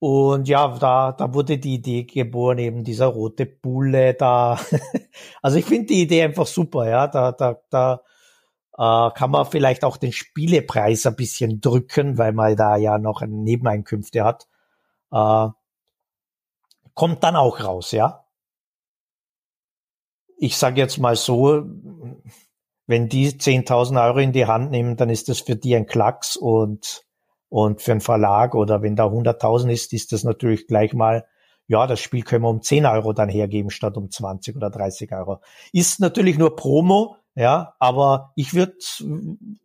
und ja, da, da wurde die Idee geboren, eben dieser rote Bulle da. also ich finde die Idee einfach super, ja. Da, da, da äh, kann man vielleicht auch den Spielepreis ein bisschen drücken, weil man da ja noch Nebeneinkünfte hat. Äh, kommt dann auch raus, ja. Ich sage jetzt mal so, wenn die 10.000 Euro in die Hand nehmen, dann ist das für die ein Klacks und und für einen Verlag oder wenn da 100.000 ist, ist das natürlich gleich mal, ja, das Spiel können wir um 10 Euro dann hergeben statt um 20 oder 30 Euro. Ist natürlich nur Promo, ja, aber ich würde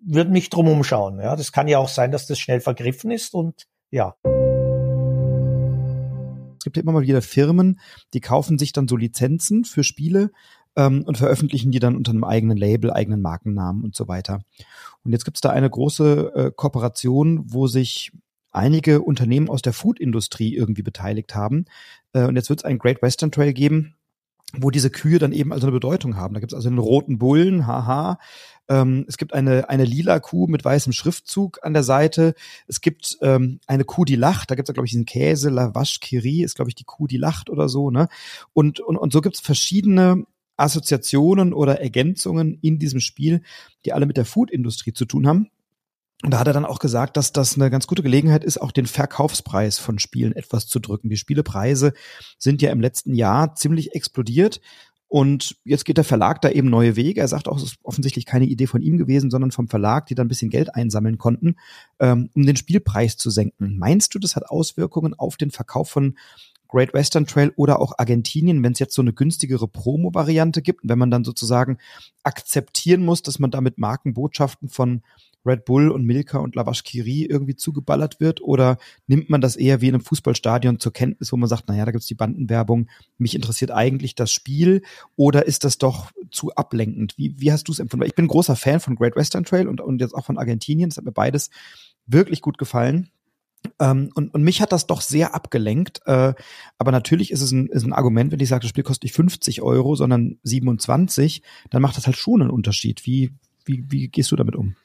würd mich drum umschauen. Ja, das kann ja auch sein, dass das schnell vergriffen ist und ja. Es gibt immer mal wieder Firmen, die kaufen sich dann so Lizenzen für Spiele ähm, und veröffentlichen die dann unter einem eigenen Label, eigenen Markennamen und so weiter. Und jetzt gibt es da eine große äh, Kooperation, wo sich einige Unternehmen aus der Food-Industrie irgendwie beteiligt haben. Äh, und jetzt wird es einen Great Western Trail geben, wo diese Kühe dann eben also eine Bedeutung haben. Da gibt es also einen roten Bullen, haha. Ähm, es gibt eine, eine lila Kuh mit weißem Schriftzug an der Seite. Es gibt ähm, eine Kuh, die lacht. Da gibt es, glaube ich, diesen Käse, La Vache Kiri, ist, glaube ich, die Kuh, die lacht oder so. Ne? Und, und, und so gibt es verschiedene Assoziationen oder Ergänzungen in diesem Spiel, die alle mit der Food-Industrie zu tun haben. Und da hat er dann auch gesagt, dass das eine ganz gute Gelegenheit ist, auch den Verkaufspreis von Spielen etwas zu drücken. Die Spielepreise sind ja im letzten Jahr ziemlich explodiert. Und jetzt geht der Verlag da eben neue Wege. Er sagt auch, es ist offensichtlich keine Idee von ihm gewesen, sondern vom Verlag, die da ein bisschen Geld einsammeln konnten, ähm, um den Spielpreis zu senken. Meinst du, das hat Auswirkungen auf den Verkauf von Great Western Trail oder auch Argentinien, wenn es jetzt so eine günstigere Promo-Variante gibt wenn man dann sozusagen akzeptieren muss, dass man damit Markenbotschaften von Red Bull und Milka und Lavashkiri irgendwie zugeballert wird? Oder nimmt man das eher wie in einem Fußballstadion zur Kenntnis, wo man sagt, naja, da gibt's die Bandenwerbung, mich interessiert eigentlich das Spiel? Oder ist das doch zu ablenkend? Wie, wie hast du es empfunden? Ich bin großer Fan von Great Western Trail und, und jetzt auch von Argentinien. Das hat mir beides wirklich gut gefallen. Ähm, und, und mich hat das doch sehr abgelenkt. Äh, aber natürlich ist es ein, ist ein Argument, wenn ich sage, das Spiel kostet nicht 50 Euro, sondern 27, dann macht das halt schon einen Unterschied. Wie, wie, wie gehst du damit um?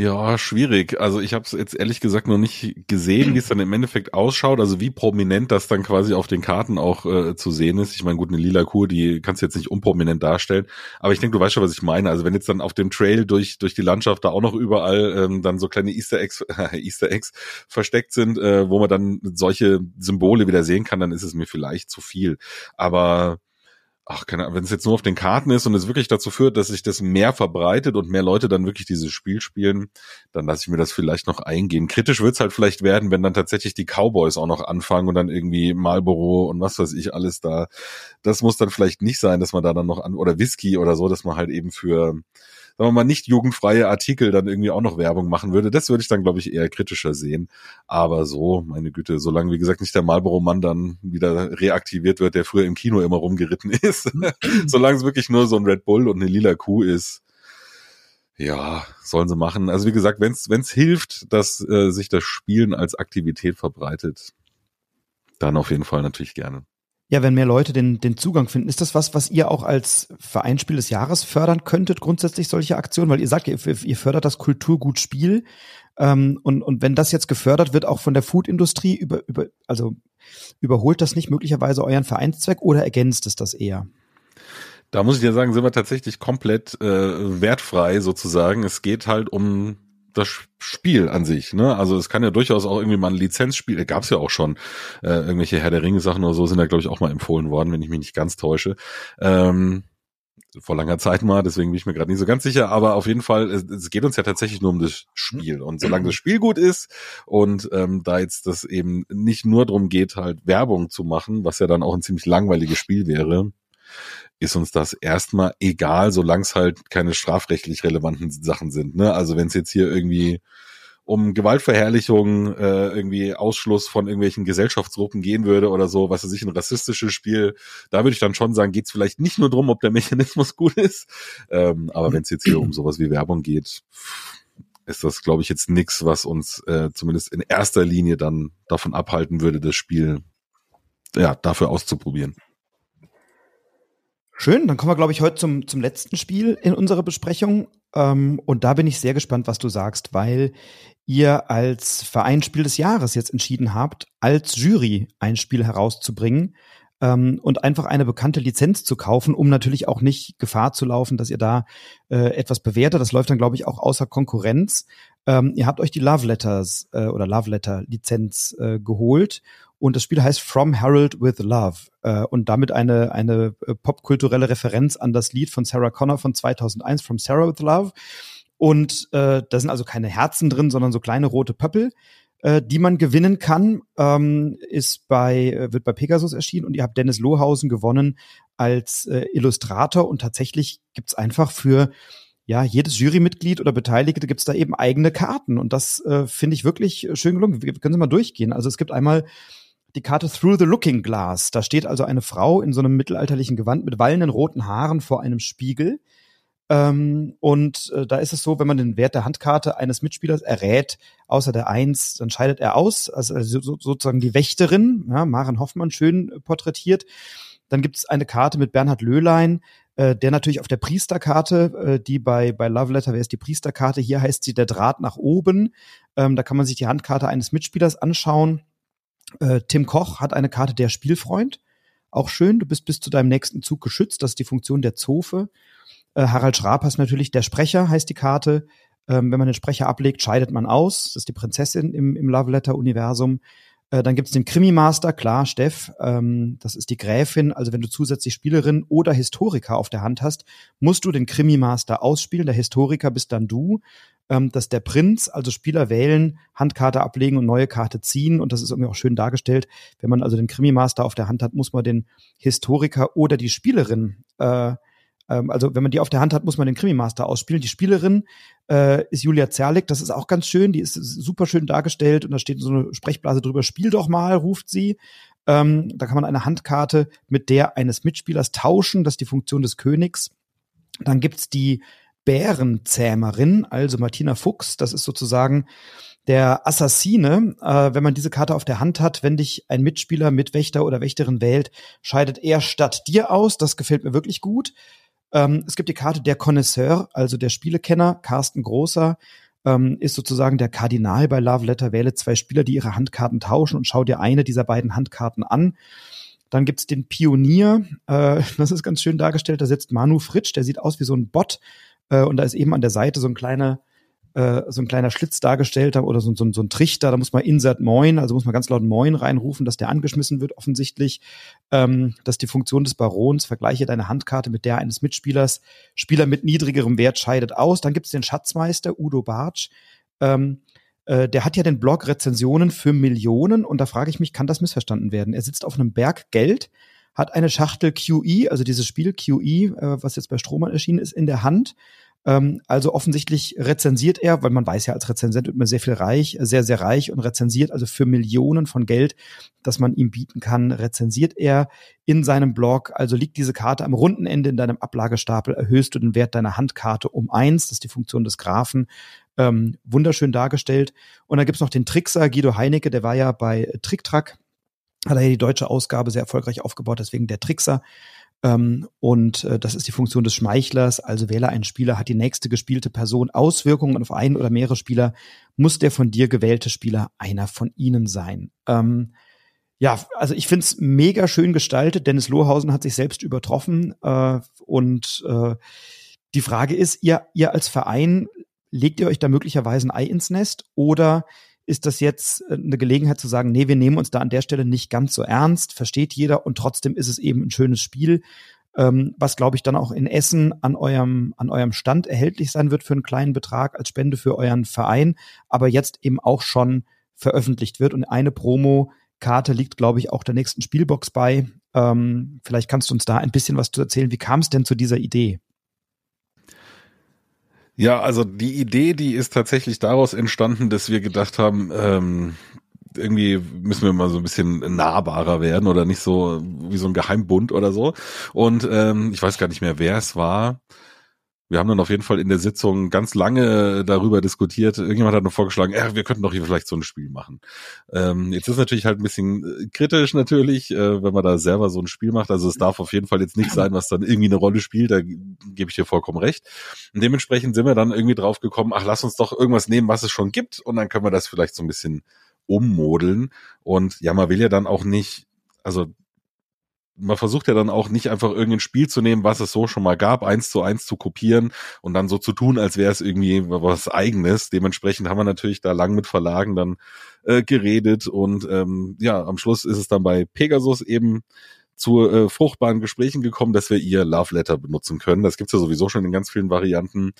Ja, schwierig. Also ich habe es jetzt ehrlich gesagt noch nicht gesehen, wie es dann im Endeffekt ausschaut. Also wie prominent das dann quasi auf den Karten auch äh, zu sehen ist. Ich meine, gut, eine lila Kuh, die kannst du jetzt nicht unprominent darstellen. Aber ich denke, du weißt schon, was ich meine. Also wenn jetzt dann auf dem Trail durch durch die Landschaft da auch noch überall ähm, dann so kleine Easter Eggs, Easter Eggs versteckt sind, äh, wo man dann solche Symbole wieder sehen kann, dann ist es mir vielleicht zu viel. Aber ach, keine Ahnung, wenn es jetzt nur auf den Karten ist und es wirklich dazu führt, dass sich das mehr verbreitet und mehr Leute dann wirklich dieses Spiel spielen, dann lasse ich mir das vielleicht noch eingehen. Kritisch wird's halt vielleicht werden, wenn dann tatsächlich die Cowboys auch noch anfangen und dann irgendwie Marlboro und was weiß ich alles da. Das muss dann vielleicht nicht sein, dass man da dann noch an, oder Whisky oder so, dass man halt eben für sagen wir mal, nicht jugendfreie Artikel dann irgendwie auch noch Werbung machen würde. Das würde ich dann, glaube ich, eher kritischer sehen. Aber so, meine Güte, solange, wie gesagt, nicht der Marlboro-Mann dann wieder reaktiviert wird, der früher im Kino immer rumgeritten ist, solange es wirklich nur so ein Red Bull und eine lila Kuh ist, ja, sollen sie machen. Also wie gesagt, wenn es hilft, dass äh, sich das Spielen als Aktivität verbreitet, dann auf jeden Fall natürlich gerne. Ja, wenn mehr Leute den, den Zugang finden, ist das was, was ihr auch als Vereinsspiel des Jahres fördern könntet, grundsätzlich solche Aktionen? Weil ihr sagt, ihr, ihr fördert das Kulturgutspiel. Ähm, und, und wenn das jetzt gefördert wird, auch von der Foodindustrie, über, über, also überholt das nicht möglicherweise euren Vereinszweck oder ergänzt es das eher? Da muss ich dir sagen, sind wir tatsächlich komplett äh, wertfrei sozusagen. Es geht halt um das Spiel an sich. Ne? Also es kann ja durchaus auch irgendwie mal ein Lizenzspiel, gab es ja auch schon, äh, irgendwelche Herr der Ringe Sachen oder so sind da glaube ich auch mal empfohlen worden, wenn ich mich nicht ganz täusche. Ähm, vor langer Zeit mal, deswegen bin ich mir gerade nicht so ganz sicher, aber auf jeden Fall, es, es, geht uns ja tatsächlich nur um das Spiel. Und solange das Spiel gut ist und ähm, da jetzt das eben nicht nur darum geht, halt Werbung zu machen, was ja dann auch ein ziemlich langweiliges Spiel wäre, ist uns das erstmal egal, solange es halt keine strafrechtlich relevanten Sachen sind. Ne? Also wenn es jetzt hier irgendwie um Gewaltverherrlichung, äh, irgendwie Ausschluss von irgendwelchen Gesellschaftsgruppen gehen würde oder so, was weiß ich, ein rassistisches Spiel, da würde ich dann schon sagen, geht es vielleicht nicht nur drum, ob der Mechanismus gut ist, ähm, aber wenn es jetzt hier um sowas wie Werbung geht, ist das, glaube ich, jetzt nichts, was uns äh, zumindest in erster Linie dann davon abhalten würde, das Spiel ja dafür auszuprobieren. Schön, dann kommen wir, glaube ich, heute zum, zum letzten Spiel in unserer Besprechung. Ähm, und da bin ich sehr gespannt, was du sagst, weil ihr als Vereinsspiel des Jahres jetzt entschieden habt, als Jury ein Spiel herauszubringen ähm, und einfach eine bekannte Lizenz zu kaufen, um natürlich auch nicht Gefahr zu laufen, dass ihr da äh, etwas bewertet. Das läuft dann, glaube ich, auch außer Konkurrenz. Ähm, ihr habt euch die Love Letters äh, oder Love Letter Lizenz äh, geholt und das Spiel heißt From Harold with Love äh, und damit eine, eine äh, popkulturelle Referenz an das Lied von Sarah Connor von 2001, From Sarah with Love. Und äh, da sind also keine Herzen drin, sondern so kleine rote Pöppel, äh, die man gewinnen kann. Ähm, ist bei, äh, wird bei Pegasus erschienen und ihr habt Dennis Lohausen gewonnen als äh, Illustrator und tatsächlich gibt's einfach für ja, jedes Jurymitglied oder Beteiligte gibt's da eben eigene Karten. Und das äh, finde ich wirklich schön gelungen. Wir können Sie mal durchgehen. Also es gibt einmal die Karte Through the Looking Glass. Da steht also eine Frau in so einem mittelalterlichen Gewand mit wallenden roten Haaren vor einem Spiegel. Ähm, und äh, da ist es so, wenn man den Wert der Handkarte eines Mitspielers errät, außer der Eins, dann scheidet er aus. Also, also so, sozusagen die Wächterin, ja, Maren Hoffmann schön porträtiert. Dann gibt es eine Karte mit Bernhard Löhlein, äh, der natürlich auf der Priesterkarte, äh, die bei, bei Love Letter, wer ist die Priesterkarte? Hier heißt sie der Draht nach oben. Ähm, da kann man sich die Handkarte eines Mitspielers anschauen. Äh, Tim Koch hat eine Karte der Spielfreund. Auch schön, du bist bis zu deinem nächsten Zug geschützt. Das ist die Funktion der Zofe. Äh, Harald Schrapers natürlich der Sprecher, heißt die Karte. Ähm, wenn man den Sprecher ablegt, scheidet man aus. Das ist die Prinzessin im, im Love Letter-Universum. Äh, dann gibt's den Krimi-Master, klar, Steff, ähm, das ist die Gräfin. Also wenn du zusätzlich Spielerin oder Historiker auf der Hand hast, musst du den Krimi-Master ausspielen. Der Historiker bist dann du ähm, dass der Prinz, also Spieler wählen, Handkarte ablegen und neue Karte ziehen. Und das ist irgendwie auch schön dargestellt. Wenn man also den Krimi-Master auf der Hand hat, muss man den Historiker oder die Spielerin äh, ähm, also wenn man die auf der Hand hat, muss man den Krimi-Master ausspielen. Die Spielerin äh, ist Julia Zerlik, das ist auch ganz schön, die ist super schön dargestellt und da steht so eine Sprechblase drüber, spiel doch mal, ruft sie. Ähm, da kann man eine Handkarte mit der eines Mitspielers tauschen, das ist die Funktion des Königs. Dann gibt's die Bärenzähmerin, also Martina Fuchs. Das ist sozusagen der Assassine. Äh, wenn man diese Karte auf der Hand hat, wenn dich ein Mitspieler, Mitwächter oder Wächterin wählt, scheidet er statt dir aus. Das gefällt mir wirklich gut. Ähm, es gibt die Karte der Connoisseur, also der Spielekenner, Carsten Großer. Ähm, ist sozusagen der Kardinal bei Love Letter. Wähle zwei Spieler, die ihre Handkarten tauschen und schau dir eine dieser beiden Handkarten an. Dann gibt's den Pionier, äh, das ist ganz schön dargestellt, da sitzt Manu Fritsch, der sieht aus wie so ein Bot, äh, und da ist eben an der Seite so ein kleiner, äh, so ein kleiner Schlitz dargestellt oder so, so, so ein Trichter. Da muss man Insert Moin, also muss man ganz laut Moin reinrufen, dass der angeschmissen wird, offensichtlich. Ähm, das ist die Funktion des Barons. Vergleiche deine Handkarte mit der eines Mitspielers. Spieler mit niedrigerem Wert scheidet aus. Dann gibt's den Schatzmeister Udo Bartsch. Ähm, äh, der hat ja den Blog Rezensionen für Millionen und da frage ich mich, kann das missverstanden werden? Er sitzt auf einem Berg Geld, hat eine Schachtel QE, also dieses Spiel QE, äh, was jetzt bei Strohmann erschienen ist, in der Hand. Ähm, also offensichtlich rezensiert er, weil man weiß ja, als Rezensent wird man sehr viel reich, sehr, sehr reich und rezensiert also für Millionen von Geld, das man ihm bieten kann, rezensiert er in seinem Blog. Also liegt diese Karte am runden Ende in deinem Ablagestapel, erhöhst du den Wert deiner Handkarte um eins. Das ist die Funktion des Graphen. Ähm, wunderschön dargestellt. Und dann gibt's noch den Trickser Guido Heinecke, der war ja bei Tricktrack hat er ja die deutsche Ausgabe sehr erfolgreich aufgebaut, deswegen der Trickser. Ähm, und äh, das ist die Funktion des Schmeichlers. Also wähle einen Spieler, hat die nächste gespielte Person Auswirkungen auf einen oder mehrere Spieler, muss der von dir gewählte Spieler einer von ihnen sein. Ähm, ja, also ich find's mega schön gestaltet. Dennis Lohausen hat sich selbst übertroffen. Äh, und äh, die Frage ist, ihr, ihr als Verein legt ihr euch da möglicherweise ein Ei ins Nest oder ist das jetzt äh, eine Gelegenheit zu sagen, nee, wir nehmen uns da an der Stelle nicht ganz so ernst, versteht jeder und trotzdem ist es eben ein schönes Spiel, ähm, was glaube ich dann auch in Essen an eurem, an eurem Stand erhältlich sein wird für einen kleinen Betrag als Spende für euren Verein, aber jetzt eben auch schon veröffentlicht wird und eine Promo-Karte liegt, glaube ich, auch der nächsten Spielbox bei. Ähm, vielleicht kannst du uns da ein bisschen was zu erzählen. Wie kam es denn zu dieser Idee? Ja, also die Idee, die ist tatsächlich daraus entstanden, dass wir gedacht haben, ähm, irgendwie müssen wir mal so ein bisschen nahbarer werden oder nicht so wie so ein Geheimbund oder so. Und ähm, ich weiß gar nicht mehr, wer es war wir haben dann auf jeden Fall in der Sitzung ganz lange darüber diskutiert. Irgendjemand hat nur vorgeschlagen, ja, wir könnten doch hier vielleicht so ein Spiel machen. Ähm, jetzt ist natürlich halt ein bisschen äh, kritisch natürlich, äh, wenn man da selber so ein Spiel macht. Also es darf auf jeden Fall jetzt nicht sein, was dann irgendwie eine Rolle spielt. Da gebe ich dir vollkommen recht. Und dementsprechend sind wir dann irgendwie drauf gekommen, ach, lass uns doch irgendwas nehmen, was es schon gibt. Und dann können wir das vielleicht so ein bisschen ummodeln. Und ja, man will ja dann auch nicht, also man versucht ja dann auch nicht einfach irgendein Spiel zu nehmen, was es so schon mal gab, eins zu eins zu kopieren und dann so zu tun, als wäre es irgendwie was eigenes. Dementsprechend haben wir natürlich da lang mit Verlagen dann äh, geredet und ähm, ja, am Schluss ist es dann bei Pegasus eben zu äh, fruchtbaren Gesprächen gekommen, dass wir ihr Love Letter benutzen können. Das gibt's ja sowieso schon in ganz vielen Varianten.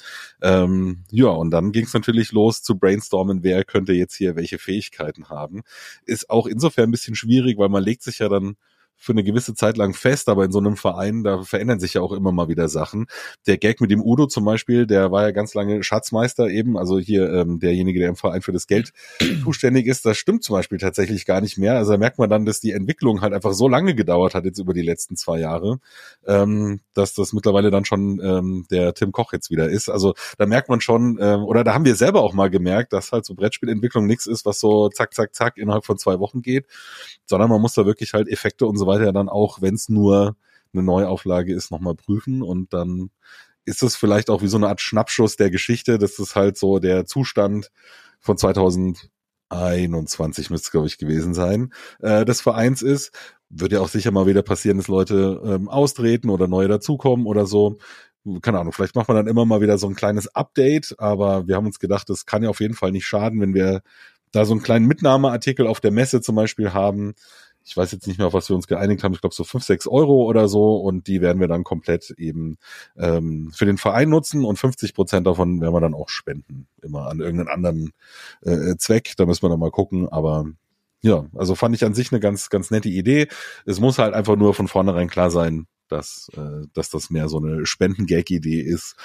Ähm, ja, und dann ging's natürlich los zu brainstormen, wer könnte jetzt hier welche Fähigkeiten haben. Ist auch insofern ein bisschen schwierig, weil man legt sich ja dann für eine gewisse Zeit lang fest, aber in so einem Verein, da verändern sich ja auch immer mal wieder Sachen. Der Gag mit dem Udo zum Beispiel, der war ja ganz lange Schatzmeister eben, also hier ähm, derjenige, der im Verein für das Geld zuständig ist, das stimmt zum Beispiel tatsächlich gar nicht mehr. Also da merkt man dann, dass die Entwicklung halt einfach so lange gedauert hat jetzt über die letzten zwei Jahre, ähm, dass das mittlerweile dann schon ähm, der Tim Koch jetzt wieder ist. Also da merkt man schon, ähm, oder da haben wir selber auch mal gemerkt, dass halt so Brettspielentwicklung nichts ist, was so zack, zack, zack innerhalb von zwei Wochen geht, sondern man muss da wirklich halt Effekte und so weiter dann auch, wenn es nur eine Neuauflage ist, nochmal prüfen und dann ist es vielleicht auch wie so eine Art Schnappschuss der Geschichte, dass es halt so der Zustand von 2021 müsste es, glaube ich, gewesen sein, äh, des Vereins ist. Wird ja auch sicher mal wieder passieren, dass Leute ähm, austreten oder neue dazukommen oder so. Keine Ahnung, vielleicht macht man dann immer mal wieder so ein kleines Update, aber wir haben uns gedacht, das kann ja auf jeden Fall nicht schaden, wenn wir da so einen kleinen Mitnahmeartikel auf der Messe zum Beispiel haben, ich weiß jetzt nicht mehr, auf was wir uns geeinigt haben, ich glaube so fünf, sechs Euro oder so. Und die werden wir dann komplett eben ähm, für den Verein nutzen. Und 50 Prozent davon werden wir dann auch spenden, immer an irgendeinen anderen äh, Zweck, da müssen wir dann mal gucken, aber ja, also fand ich an sich eine ganz, ganz nette Idee. Es muss halt einfach nur von vornherein klar sein, dass, äh, dass das mehr so eine Spenden-Gag-Idee ist.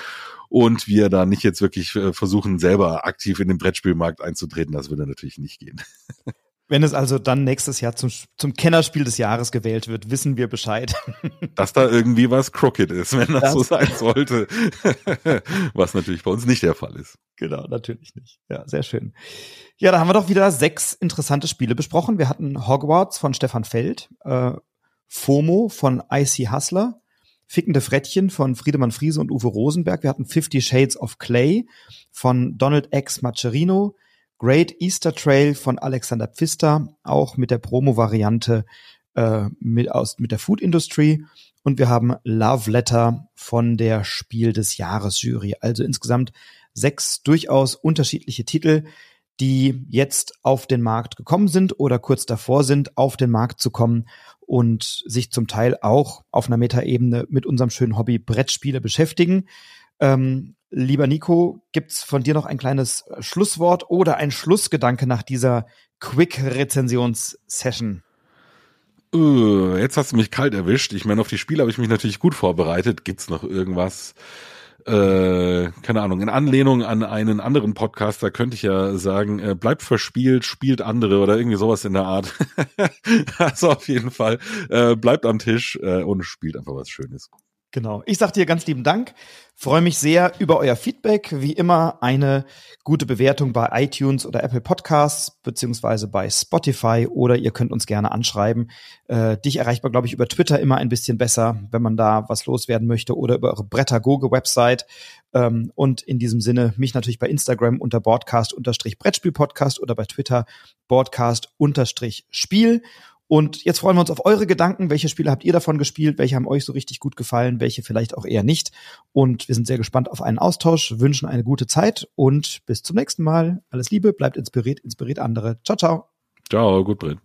Und wir da nicht jetzt wirklich äh, versuchen, selber aktiv in den Brettspielmarkt einzutreten. Das würde natürlich nicht gehen. Wenn es also dann nächstes Jahr zum, zum Kennerspiel des Jahres gewählt wird, wissen wir Bescheid. Dass da irgendwie was crooked ist, wenn das, das so sein sollte. was natürlich bei uns nicht der Fall ist. Genau, natürlich nicht. Ja, sehr schön. Ja, da haben wir doch wieder sechs interessante Spiele besprochen. Wir hatten Hogwarts von Stefan Feld, äh, FOMO von IC Hustler, Fickende Frettchen von Friedemann Friese und Uwe Rosenberg. Wir hatten Fifty Shades of Clay von Donald X. Macerino, Great Easter Trail von Alexander Pfister, auch mit der Promo-Variante äh, mit, mit der Food Industry. Und wir haben Love Letter von der Spiel des Jahres Jury. Also insgesamt sechs durchaus unterschiedliche Titel, die jetzt auf den Markt gekommen sind oder kurz davor sind, auf den Markt zu kommen und sich zum Teil auch auf einer Metaebene mit unserem schönen Hobby Brettspiele beschäftigen. Ähm, Lieber Nico, gibt's von dir noch ein kleines Schlusswort oder ein Schlussgedanke nach dieser Quick-Rezensions-Session? Uh, jetzt hast du mich kalt erwischt. Ich meine, auf die Spiele habe ich mich natürlich gut vorbereitet. Gibt's noch irgendwas? Äh, keine Ahnung, in Anlehnung an einen anderen Podcast, da könnte ich ja sagen, äh, bleibt verspielt, spielt andere oder irgendwie sowas in der Art. also auf jeden Fall, äh, bleibt am Tisch äh, und spielt einfach was Schönes. Genau. Ich sag dir ganz lieben Dank. Freue mich sehr über euer Feedback. Wie immer eine gute Bewertung bei iTunes oder Apple Podcasts beziehungsweise bei Spotify oder ihr könnt uns gerne anschreiben. Äh, dich erreicht man, glaube ich, über Twitter immer ein bisschen besser, wenn man da was loswerden möchte oder über eure Brettagoge-Website. Ähm, und in diesem Sinne mich natürlich bei Instagram unter Broadcast-Brettspiel-Podcast oder bei Twitter Broadcast-Spiel. Und jetzt freuen wir uns auf eure Gedanken. Welche Spiele habt ihr davon gespielt? Welche haben euch so richtig gut gefallen? Welche vielleicht auch eher nicht? Und wir sind sehr gespannt auf einen Austausch, wünschen eine gute Zeit und bis zum nächsten Mal. Alles Liebe, bleibt inspiriert, inspiriert andere. Ciao, ciao. Ciao, gut, Brett.